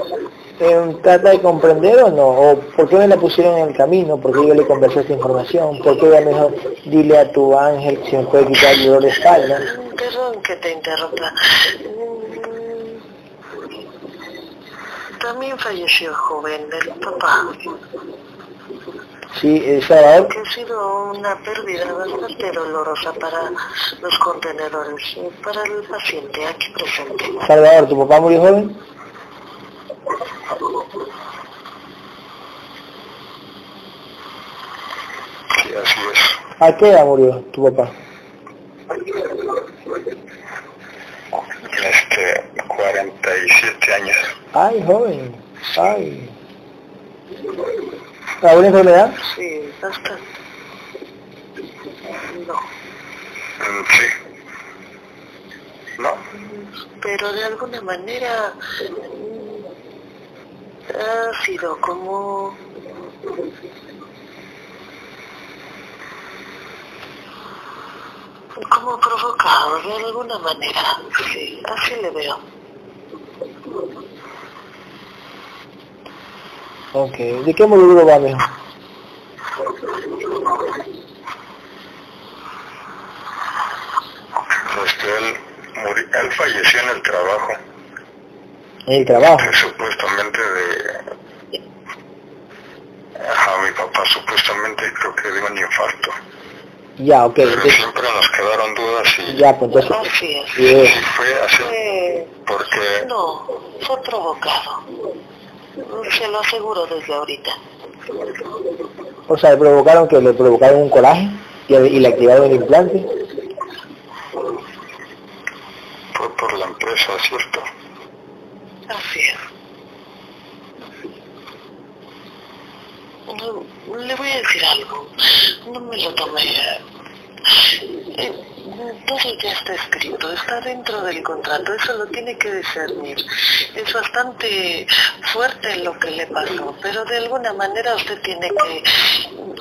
¿trata de comprender o no? ¿O por qué me la pusieron en el camino? ¿Por qué yo le conversé esta información? ¿Por qué ella me dile a tu ángel si me puede quitar el dolor de espalda? Perdón que te interrumpa. También falleció joven el papá, Sí, eh, Salvador, que ha sido una pérdida bastante dolorosa para los contenedores, y para el paciente aquí presente. Salvador, ¿tu papá murió joven? Sí, así es. ¿A qué edad murió tu papá? Este, 47 años. Ay, joven. Ay. ¿Alguna enfermedad? Sí, bastante. No, Mm, Sí. No, pero de alguna manera mm, ha sido como como provocado de alguna manera, sí, así le veo. Ok. ¿De qué tu papá, mijo? este, él, él falleció en el trabajo. En el trabajo. que supuestamente de... Ajá, mi papá supuestamente creo que dio un infarto. Ya, ok. Pero Entonces, siempre nos quedaron dudas y ya, pues entonces... Así es. eh, sí fue así. Fue- Porque no, fue provocado. Se lo aseguro desde ahorita. o sea, le provocaron que le provocaron un coraje y, y le activaron el implante. fue por la empresa, ¿cierto? Así es. No, le voy a decir algo. No me lo tome. Todo ya está escrito, está dentro del contrato, eso lo tiene que discernir. Es bastante fuerte lo que le pasó, pero de alguna manera usted tiene que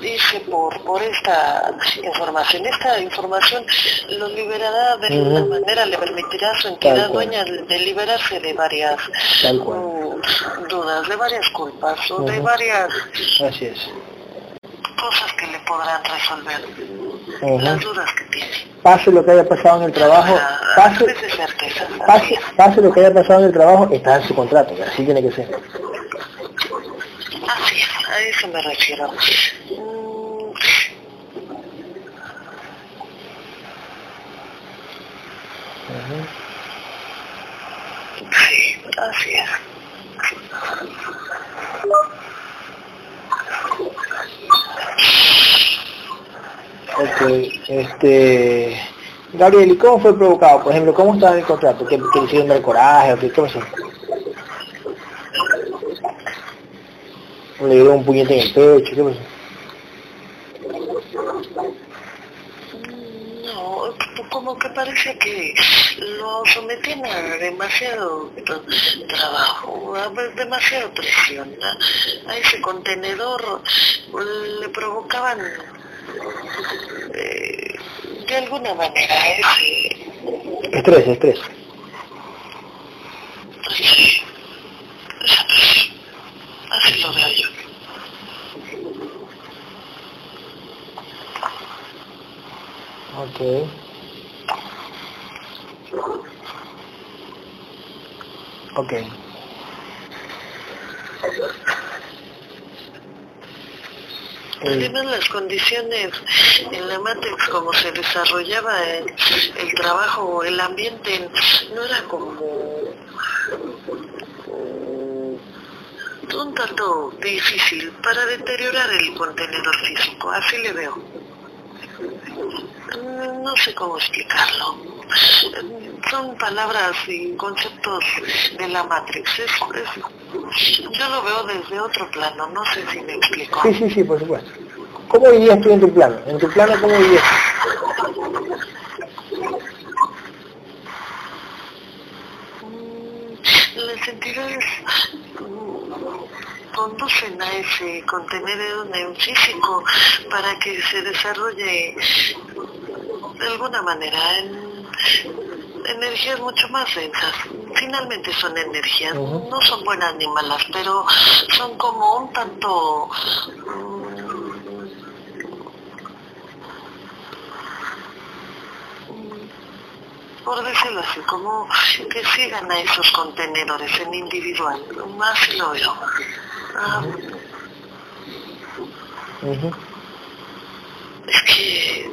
irse por, por esta información. Esta información lo liberará de alguna manera, le permitirá a su entidad dueña de liberarse de varias mm, dudas, de varias culpas o de varias Así es. Cosas que le podrán resolver las dudas que tiene. Pase lo que haya pasado en el trabajo, Ah, pase, certeza. pase, pase lo que haya pasado en el trabajo, está en su contrato, así tiene que ser. Así es, a eso me refiero. Sí, así es. Ok, este... Gabriel, ¿y cómo fue provocado? Por ejemplo, ¿cómo estaba el contrato? ¿Que, que hicieron dar coraje o qué, qué le dieron un puñete en el pecho? ¿Qué pasó? Como que parece que lo someten a demasiado tra- trabajo, a demasiada presión. A, a ese contenedor le provocaban eh, de alguna manera ese... Estrés, estrés. Así lo veo yo. Ok. Ok. Tienen las condiciones en la Matrix como se desarrollaba el, el trabajo, el ambiente, no era como un tanto difícil para deteriorar el contenedor físico, así le veo. No sé cómo explicarlo. Son palabras y conceptos de la Matrix. Es- es- yo lo veo desde otro plano, no sé si me explico. Sí, sí, sí, por supuesto. ¿Cómo vivías tú en tu plano? En tu plano, ¿cómo vivías? Mm, Las entidades mm, conducen a ese contenedor en físico para que se desarrolle de alguna manera en energías mucho más densas. Finalmente son energías, no son buenas ni malas, pero son como un tanto... mm, por decirlo así, como que sigan a esos contenedores en individual, más lo veo. Ah, es que.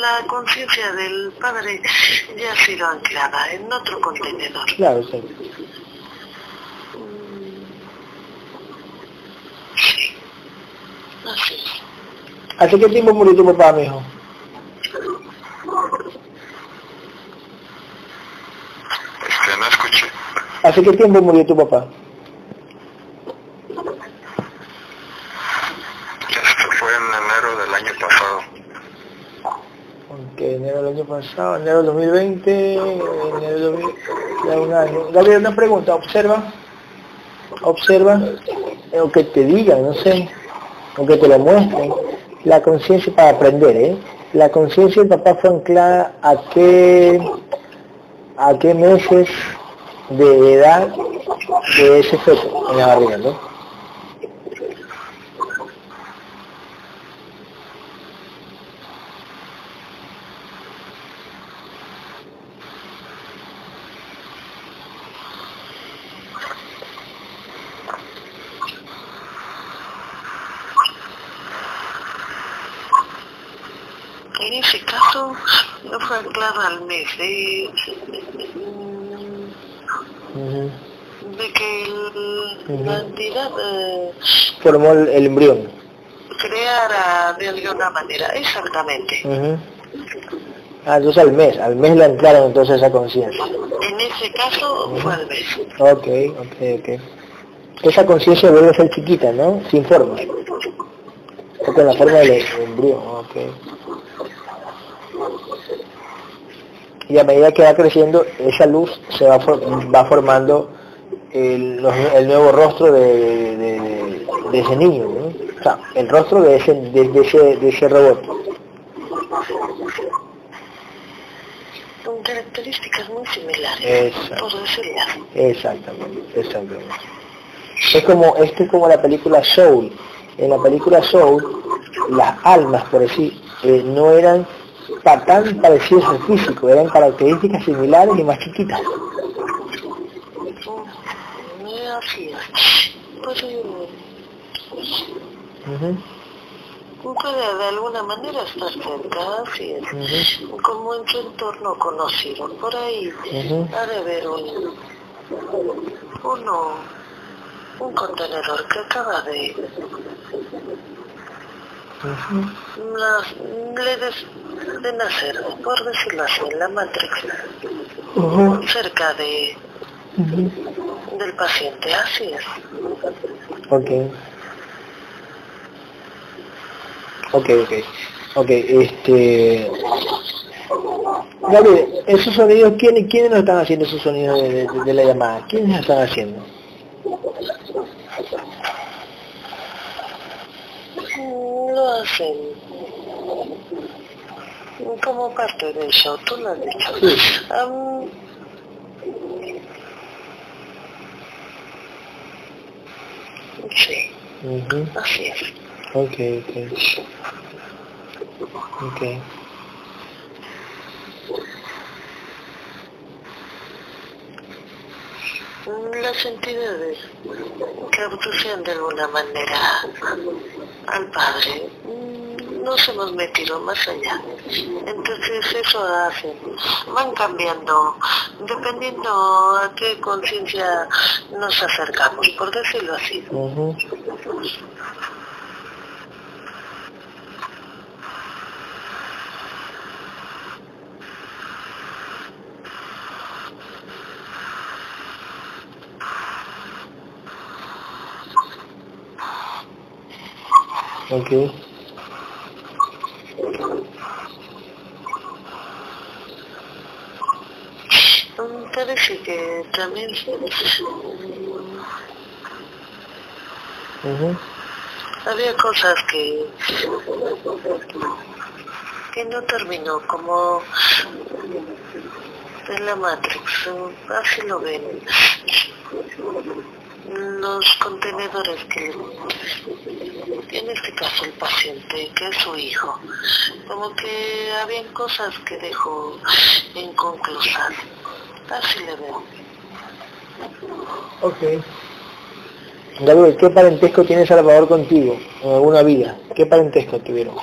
La conciencia del padre ya ha sido anclada en otro contenedor. Claro, sí. Sí, así es. ¿Hace qué tiempo murió tu papá, mijo? Este, no escuché. ¿Hace qué tiempo murió tu papá? Esto fue en enero del año pasado. Ok, enero del año pasado, enero del 2020, enero del 2000, ya un año. Gabriel, una pregunta, observa, observa, eh, o que te digan, no sé, o que te lo muestren, la conciencia para aprender, ¿eh? La conciencia del papá fue anclada a qué, a qué meses de edad de ese feto en la barriga, ¿no? En ese caso, no fue de, que el- la entidad eh, Formó el, el embrión. creara de alguna manera, exactamente. Ujú. Ah, entonces al mes, al mes le entraron entonces esa conciencia. En ese caso fue al mes. Ok, ok, ok. Esa conciencia vuelve a ser chiquita, ¿no? Sin forma. O con la forma del embrión, ok. Y a medida que va creciendo, esa luz se va, for- va formando el, los- el nuevo rostro de, de- de- ese niño, ¿no? O sea, el rostro de ese, de, ese, de ese robot. Con características muy similares, Exacto. por así. Exactamente, exactamente. Es como, esto es como la película Soul. En la película Soul, las almas, por decir, eh, no eran tan parecidas al físico, eran características similares y más chiquitas. Ujú, puede de alguna manera estar cerca, así es. Como en su entorno conocido, por ahí ujú. ha de haber un, uno, un contenedor que acaba de, Las- le de nacer, por decirlo así, en la Matrix, cerca de, del paciente, así es. Ok. Ok, ok. Ok, este... Gabriel, esos sonidos, ¿quiénes, ¿quiénes nos están haciendo esos sonidos de, de- de la llamada? ¿Quiénes están haciendo? Lo hacen como parte del show, tú lo has dicho. Sí. Am, sí, Ujú, así es. Ok, ok. Ok. Las entidades que abducen de alguna manera al padre nos hemos metido más allá. Entonces eso hace, van cambiando dependiendo a qué conciencia nos acercamos, por decirlo así. Ok. Mm, Parece que también mm, había cosas que que no terminó como en la Matrix, mm, así lo ven los contenedores que en este caso el paciente que es su hijo como que habían cosas que dejó inconclusas así le veo Ok. Gabriel, ¿qué parentesco tiene Salvador contigo en alguna vida? ¿Qué parentesco tuvieron?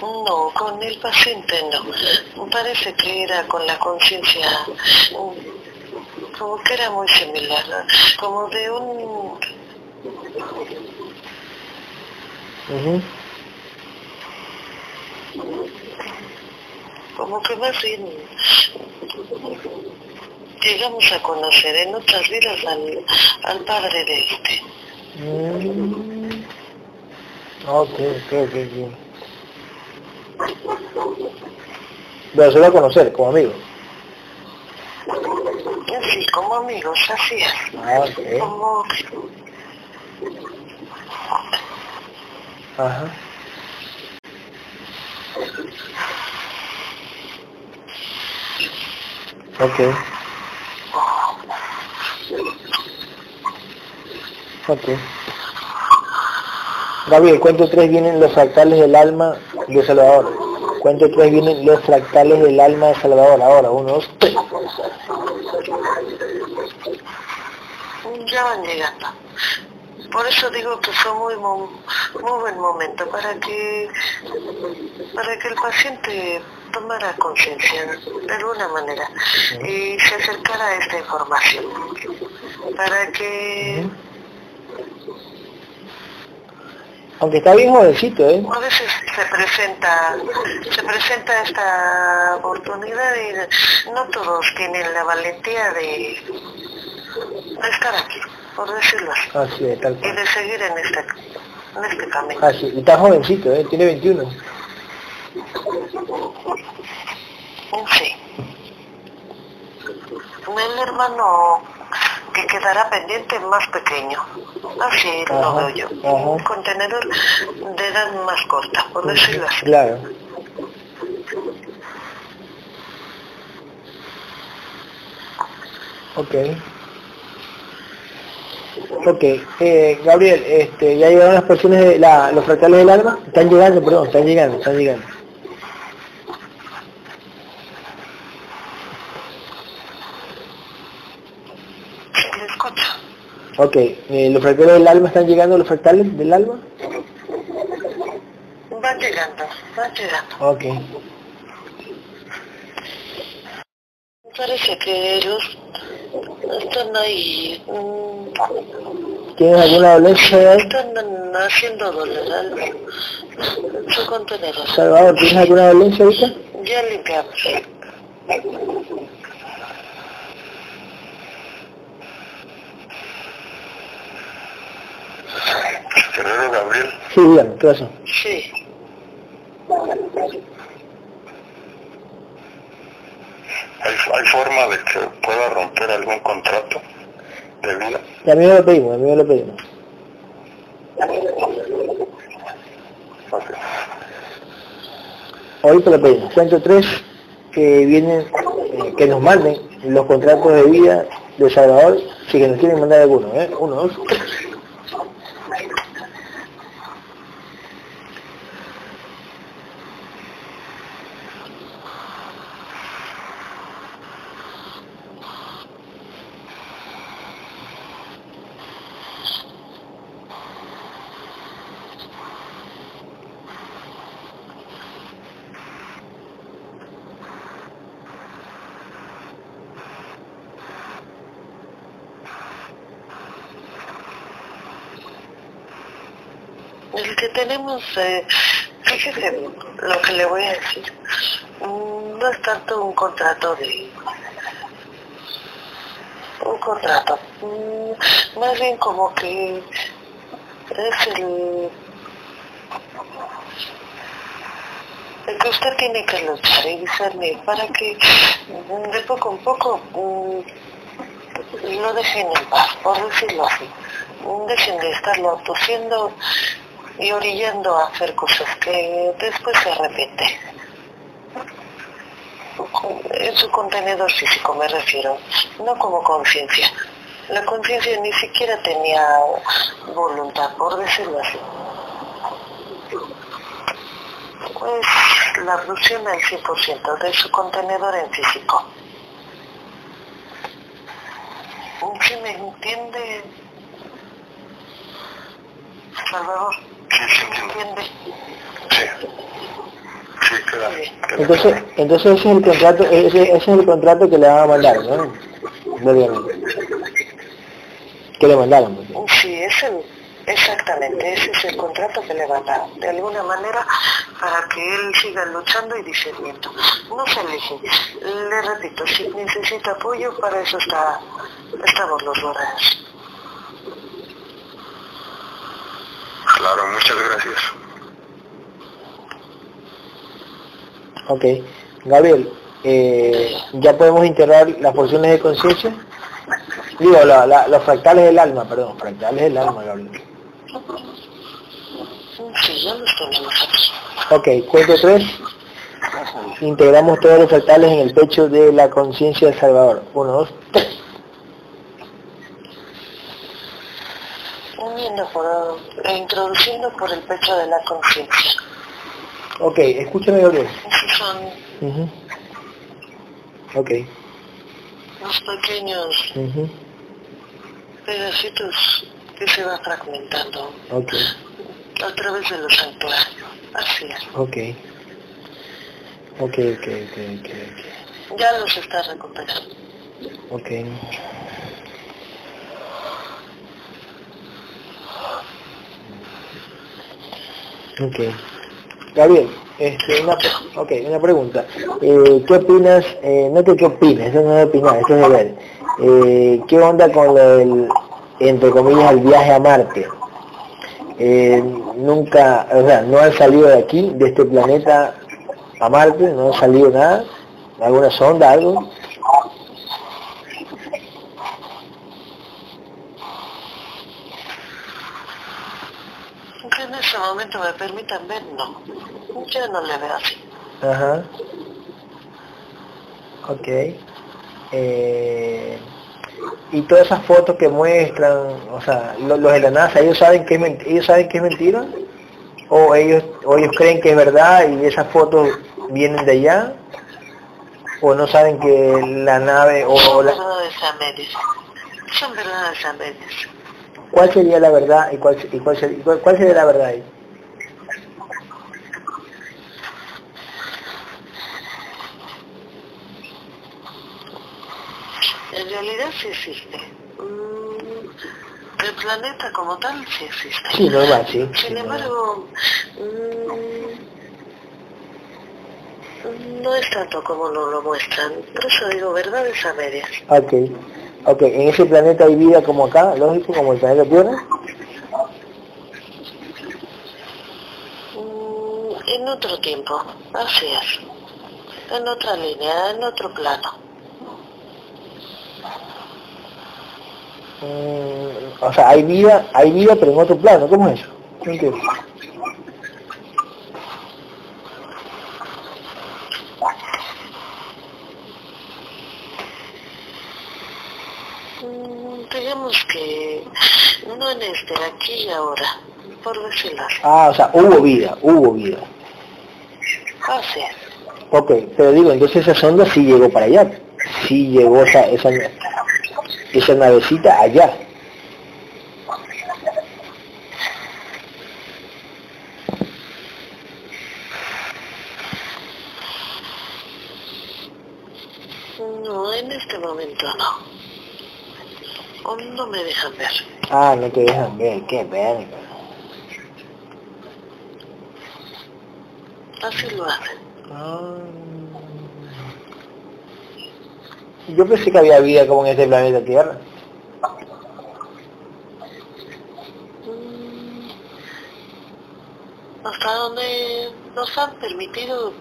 No, con el paciente no. Parece que era con la conciencia, mm, como que era muy similar, ¿no? como de un, Ujú. como que más bien llegamos a conocer en otras vidas al, al padre de este. Mm. Ok, ok, ok, Pero solo a conocer, como amigo. Sí, como amigos, así es. Ah, ok. Como, Ajá. Ok. Ok. Gabriel, cuento 3 vienen los fractales del alma de Salvador. Cuento 3 vienen los fractales del alma de Salvador. Ahora, 1, 2, 3. ya van llegando. Por eso digo que fue muy, muy buen momento para que, para que el paciente tomara conciencia de alguna manera y se acercara a esta información. Para que Aunque está bien jovencito, ¿eh? a veces se presenta, se presenta esta oportunidad y no todos tienen la valentía de, de estar aquí, por decirlo así, Así es, tal y cual. de seguir en este, en este camino. Así, y está jovencito, ¿eh? Tiene 21. Sí. El hermano que quedará pendiente más pequeño. Así lo Ajá, veo yo. ajá. Contenedor de edad más corta, por decirlo así. Claro. Ok. Ok, eh, Gabriel, este, ya llegaron las personas de la, los fractales del alma, están llegando, perdón, están llegando, están llegando. Le escucho. Ok, eh, los fractales del alma están llegando, los fractales del alma. Va llegando, va llegando. Ok, Parece que ellos están ahí, ¿tienes alguna dolencia? están haciendo doler al su contenedor. Salvador, ¿tienes alguna dolencia ahorita? Ya limpiamos. Guerrero Gabriel, Sí, dígame, ¿qué pasó? Sí. ¿Hay, ¿Hay forma de que pueda romper algún contrato de vida? Y a mí me lo pedimos, a mí me lo pedimos. Ok. Hoy te lo pedimos. Cuento tres que vienen, eh, que nos manden los contratos de vida de Salvador, si que nos quieren mandar alguno, ¿eh? Uno, dos, tres. Que tenemos, eh, fíjese lo que le voy a decir, Mm, no es tanto un contrato de... Un contrato, mm, más bien como que es el... que usted tiene que luchar y discernir para que de poco en poco mm, lo dejen en paz, por decirlo así. Dejen de estarlo abduciendo y orillando a hacer cosas que después se arrepiente. En su contenedor físico me refiero, no como conciencia. La conciencia ni siquiera tenía voluntad, por decirlo así. Pues la abducción al 100% de su contenedor en físico. ¿Sí me entiende, Salvador? Entonces, entonces ese es el contrato, ese, ese es el contrato que le van a mandar, ¿no? Obviamente. Que le mandaron. Sí, es el, exactamente, ese es el contrato que le dar, de alguna manera, para que él siga luchando y discerniendo. No se aleje. Le repito, si necesita apoyo, para eso está, estamos los borrados. Claro, muchas gracias. Ok. Gabriel, eh, ¿ya podemos integrar las porciones de conciencia? Digo, la- la- los fractales del alma, perdón, fractales del alma, Gabriel. Ok, cuento tres. Integramos todos los fractales en el pecho de la conciencia del Salvador. Uno, dos, tres. Uniendo por, e introduciendo por el pecho de la conciencia. Ok, escúchame, Gabriel. Esos son Ujú. Ok. los pequeños ujú, pedacitos que se van fragmentando Ok. a través de los anclajes. Así es. Ok. Ok, ok, ok, ok, Ya los está recuperando. ok. Ok. Gabriel, este, una, okay, una pregunta. Eh, ¿Qué opinas? Eh, no que qué opinas, eso no es opinar, eso es de ver. Eh, ¿Qué onda con del, entre comillas, el viaje a Marte? Eh, nunca, o sea, no han salido de aquí, de este planeta a Marte, no ha salido nada, alguna sonda, algo. Que en ese momento me permitan ver, no. Yo no le veo así. Ajá. Ok. Eh, y todas esas fotos que muestran, o sea, lo- los, de la NASA, ellos saben que es ellos saben que es mentira, o ellos, o ellos creen que es verdad y esas fotos vienen de allá, o no saben que la nave o Son la, verdades. Son verdades a medias. cuál sería la verdad y cuál y cuál sería, cuál sería la verdad ahí. En realidad sí existe. Mm, El planeta como tal sí existe. Sí, normal, sí. sí, Sin embargo, mm, no es tanto como nos lo muestran. Por eso digo verdades a medias. Ok, ok, en ese planeta hay vida como acá, lógico, como el planeta Tierra. Mm, En otro tiempo, así es. En otra línea, en otro plano. Mm, o sea, hay vida, hay vida pero en otro plano, ¿cómo es eso? No entiendo. Mm, digamos que no en este, aquí y ahora, por decirlo así. Ah, o sea, hubo vida, hubo vida. Así es. Ok, pero digo, entonces esa sonda sí llegó para allá. Sí llegó esa, esa, esa navecita allá. No, en este momento no. Aún no me dejan ver. Ah, no te dejan ver, qué verga. Así lo hacen. Ah. Yo pensé que había vida como en este planeta Tierra. Mm, Hasta donde nos han permitido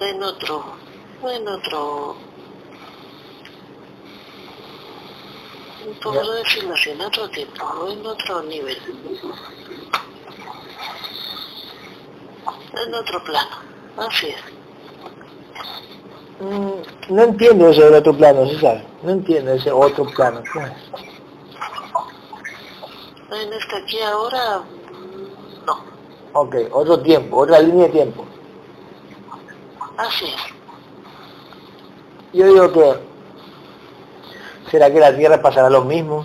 en otro, en otro, Ya. decirlo así, en otro tiempo, en otro nivel, en otro plano, así es. Mm, No entiendo eso del otro plano, César. No entiendo ese otro plano. ¿Cómo es? En este aquí ahora, mm, no, Ok, otro tiempo, otra línea de tiempo. así es. Yo digo que, ¿será que la Tierra pasará lo mismo?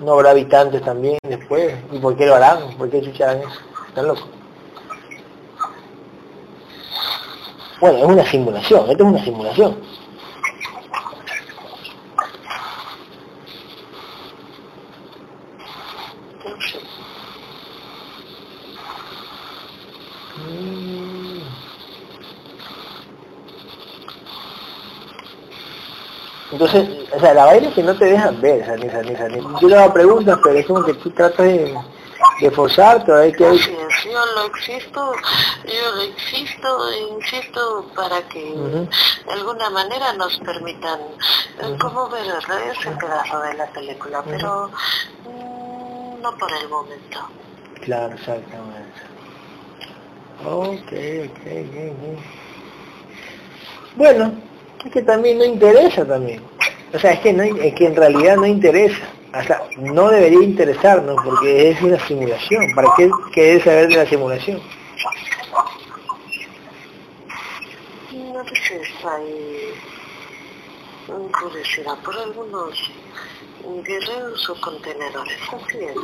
¿No habrá habitantes también después? ¿Y por qué lo harán? ¿Por qué chucharán eso? ¿Están locos? Bueno, es una simulación, esto es una simulación. Entonces, o sea, la vaina es que no te dejan ver, Sanisa, Sanisa, Sanisa. Yo le hago preguntas, pero es como que tú tratas de, de qué hay. Así es, yo lo existo, yo lo existo, insisto para que Ujú. de alguna manera nos permitan eh, Ujú. como ver ese pedazo de la película, pero mm, no por el momento. Claro, exactamente. Ok, ok, ok, ok. Bueno, es que también no interesa también. O sea, es que, no, es que en realidad no interesa. Sea, no debería interesarnos porque es una simulación. ¿Para qué querés saber de la simulación? A veces hay mm, curiosidad por algunos guerreros o contenedores, así es.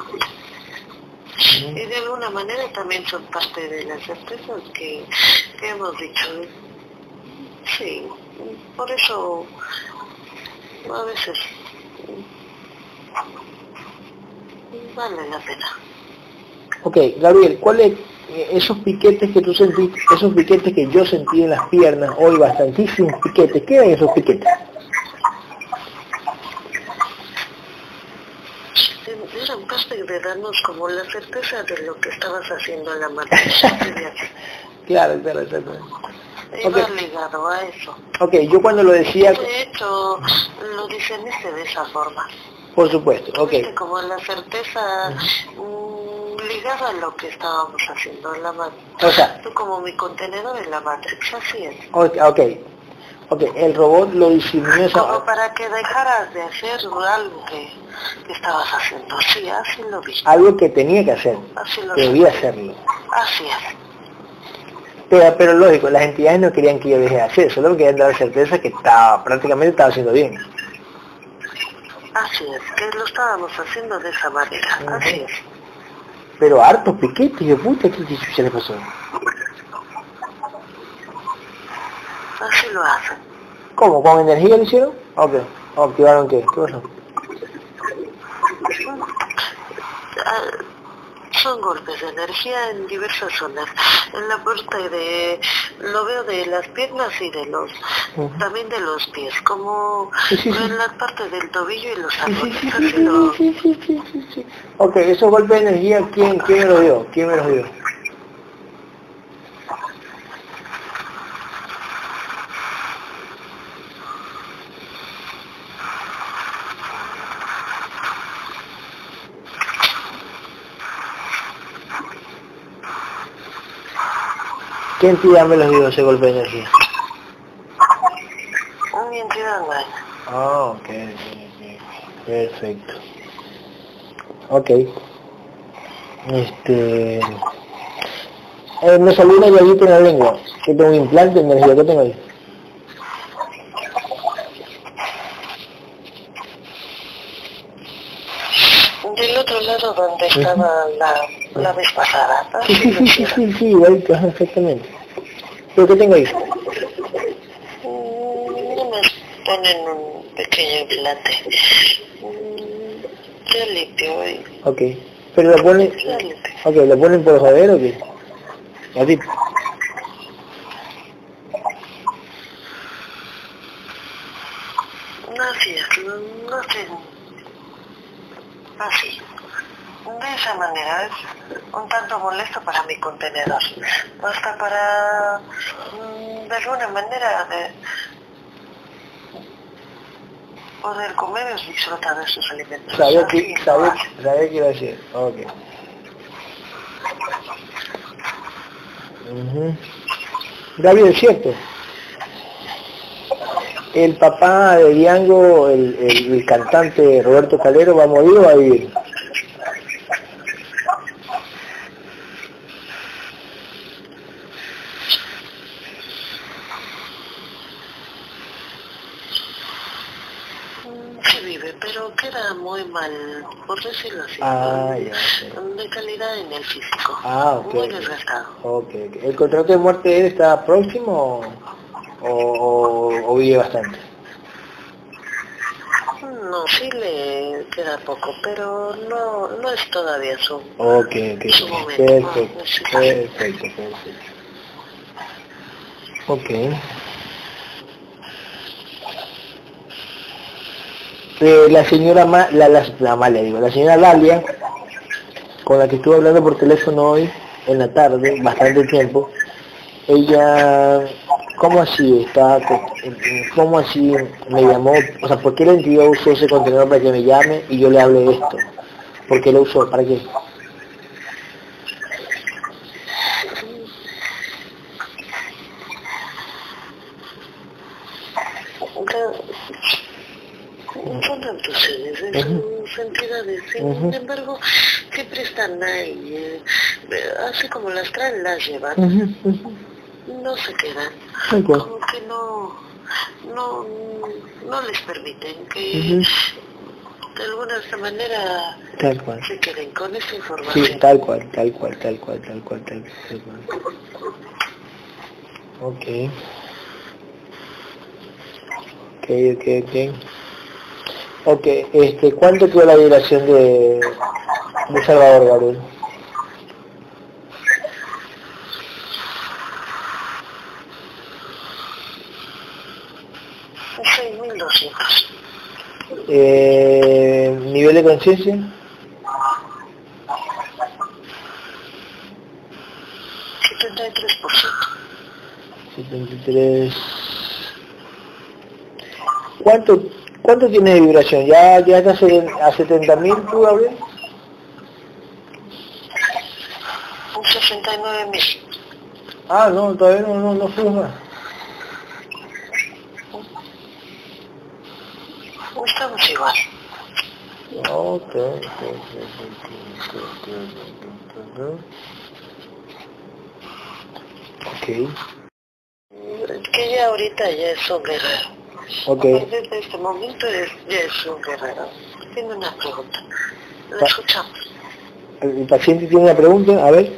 Y de alguna manera también son parte de las certezas que, que hemos dicho. Sí, por eso a veces mm, vale la pena. Ok, Gabriel, ¿cuáles esos piquetes que tú sentiste, esos piquetes que yo sentí en las piernas, hoy bastantísimos piquetes, ¿qué eran esos piquetes? Eran parte de darnos como la certeza de lo que estabas haciendo en la matriz. Claro, claro, exactamente. Iba Ok. ligado a eso. Ok, yo cuando lo decía, De hecho, lo diseñaste de esa forma. Por supuesto, ok, como la certeza mm, ligada a lo que estábamos haciendo en la Matrix. o sea, Tú como mi contenedor en la Matrix, así es. ok, ok, ok, el robot lo diseñó Como para que dejaras de hacer algo que, que estabas haciendo. Sí, así lo vi. algo que tenía que hacer, Así lo vi. debía hacerlo. Así es. Pero, pero lógico, las entidades no querían que yo deje de hacer, solo querían dar certeza que estaba, prácticamente estaba haciendo bien. Así es, que lo estábamos haciendo de esa manera. Ujú. Así es. Pero hartos piquetes, yo puta, ¿qué chucha le pasó? Así lo hacen. ¿Cómo? ¿Con energía lo hicieron? Ok, ¿activaron qué? ¿Qué pasó? Ah, son golpes de energía en diversas zonas. En la parte de, lo veo de las piernas y de los, también de los pies, como Sí, sí, sí. en la parte del tobillo y los sí, sí, sí, sí. Ok, esos golpes de energía, ¿quién, quién me los dio? ¿Quién me los dio? ¿Qué entidad me los dio ese golpe de energía? Mi entidad mal. Ah, ok. Perfecto. Ok. Este... Eh, me salió una llavita en la lengua. Que tengo un implante de energía. ¿Qué tengo ahí? Del otro lado donde estaba la, la vez pasada. Sí, sí, sí, sí, sí, sí, igual, exactamente. ¿Pero qué tengo ahí? Mm, ponen un pequeño implante. Mm, Ya limpio hoy. Ok. ¿Pero lo ponen, ok, lo ponen por joder o qué? Así es, no, no sé. Así. De esa manera es molesto para mi contenedor. Hasta para, mm, de alguna manera, de poder comer y disfrutar de sus alimentos. Sabía que, sabía, sabía que iba a decir. Ok. Gabriel, es cierto. El papá de Diango, el, el, el cantante Roberto Calero, ¿va a morir o va a vivir? Mm, Sí vive, pero queda muy mal, por decirlo así. Ah, ya, ya. De calidad en el físico. Ah, ok, Muy desgastado. Ok, ok. ¿El contrato de muerte de él está próximo o, o, o vive bastante? No, sí le queda poco, pero no, no es todavía su... Ok, ok, Su momento. Perfecto, Ah, perfecto, perfecto. Ok. Eh, la señora, Ma- la, la, la Amalia, digo, la señora Dalia, con la que estuve hablando por teléfono hoy, en la tarde, bastante tiempo, ella, ¿cómo así está? ¿Cómo así me llamó? O sea, ¿por qué la entidad usó ese contenedor para que me llame y yo le hable de esto? ¿Por qué lo usó? ¿Para qué? Son tantos seres, es sus entidades, sin embargo, siempre están ahí, eh, así como las traen, las llevan, no se quedan, como que no, no, no les permiten que de alguna otra manera Tal cual. se queden con esa Sí, información. tal cual, tal cual, tal cual, tal cual, tal, tal cual. Ok. Ok, ok, ok. Ok, este, ¿cuánto quedó la vibración de, de Salvador Gabriel? Eh, ¿Nivel de conciencia? setenta y tres por ciento. 73. ¿Cuánto, cuánto tiene de vibración? ¿Ya, ya estás en- a 70.000 tú, Gabriel? Un sesenta y nueve mil. Ah, no, todavía no, no, no subes más. Estamos igual. Ok, ok. Ok, Que ya ahorita ya es un guerrero. Ok. A partir de este momento es, ya es un guerrero. Tiene una pregunta. La Pa- escuchamos. El paciente tiene una pregunta, a ver.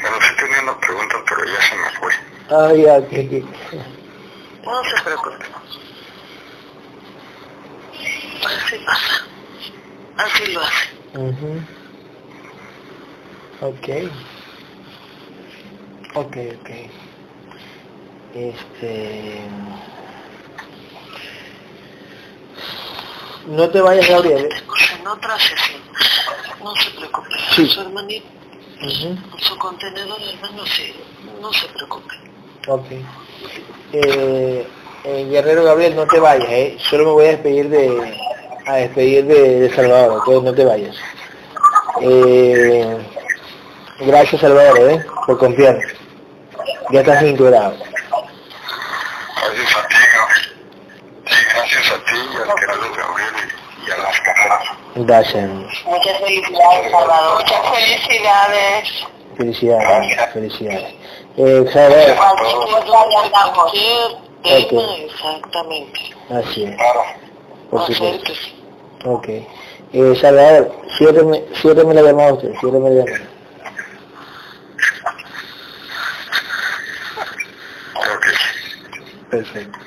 Bueno, sí tenía una pregunta, pero ya se me fue. Ah, ya, ok. No se preocupe. Así pasa. Así lo hace. Ujú. Ok. Ok, ok. Este... No te vayas, Gabriel. ¿eh? En otra sesión. No se preocupe. Sí. Su hermanito, su contenedor, hermano, sí. No se preocupe. Ok. Eh, Eh, Guerrero Gabriel, no te vayas, ¿eh? Solo me voy a despedir de, a despedir de, de Salvador, entonces no te vayas. Eh, gracias Salvador, ¿eh? Por confiar. Ya estás integrado. Gracias a ti, ¿no? Sí, gracias a ti y al Guerrero Gabriel y, y a las carreras. Gracias. Muchas felicidades, Salvador. Muchas felicidades. Felicidades, felicidades. Eh, Salvador, exactamente. así es, Claro. por supuesto. Ok. Eh, Salvador, ciérreme, ciérreme la llamada usted, ciérreme la llamada. Ok. Perfecto.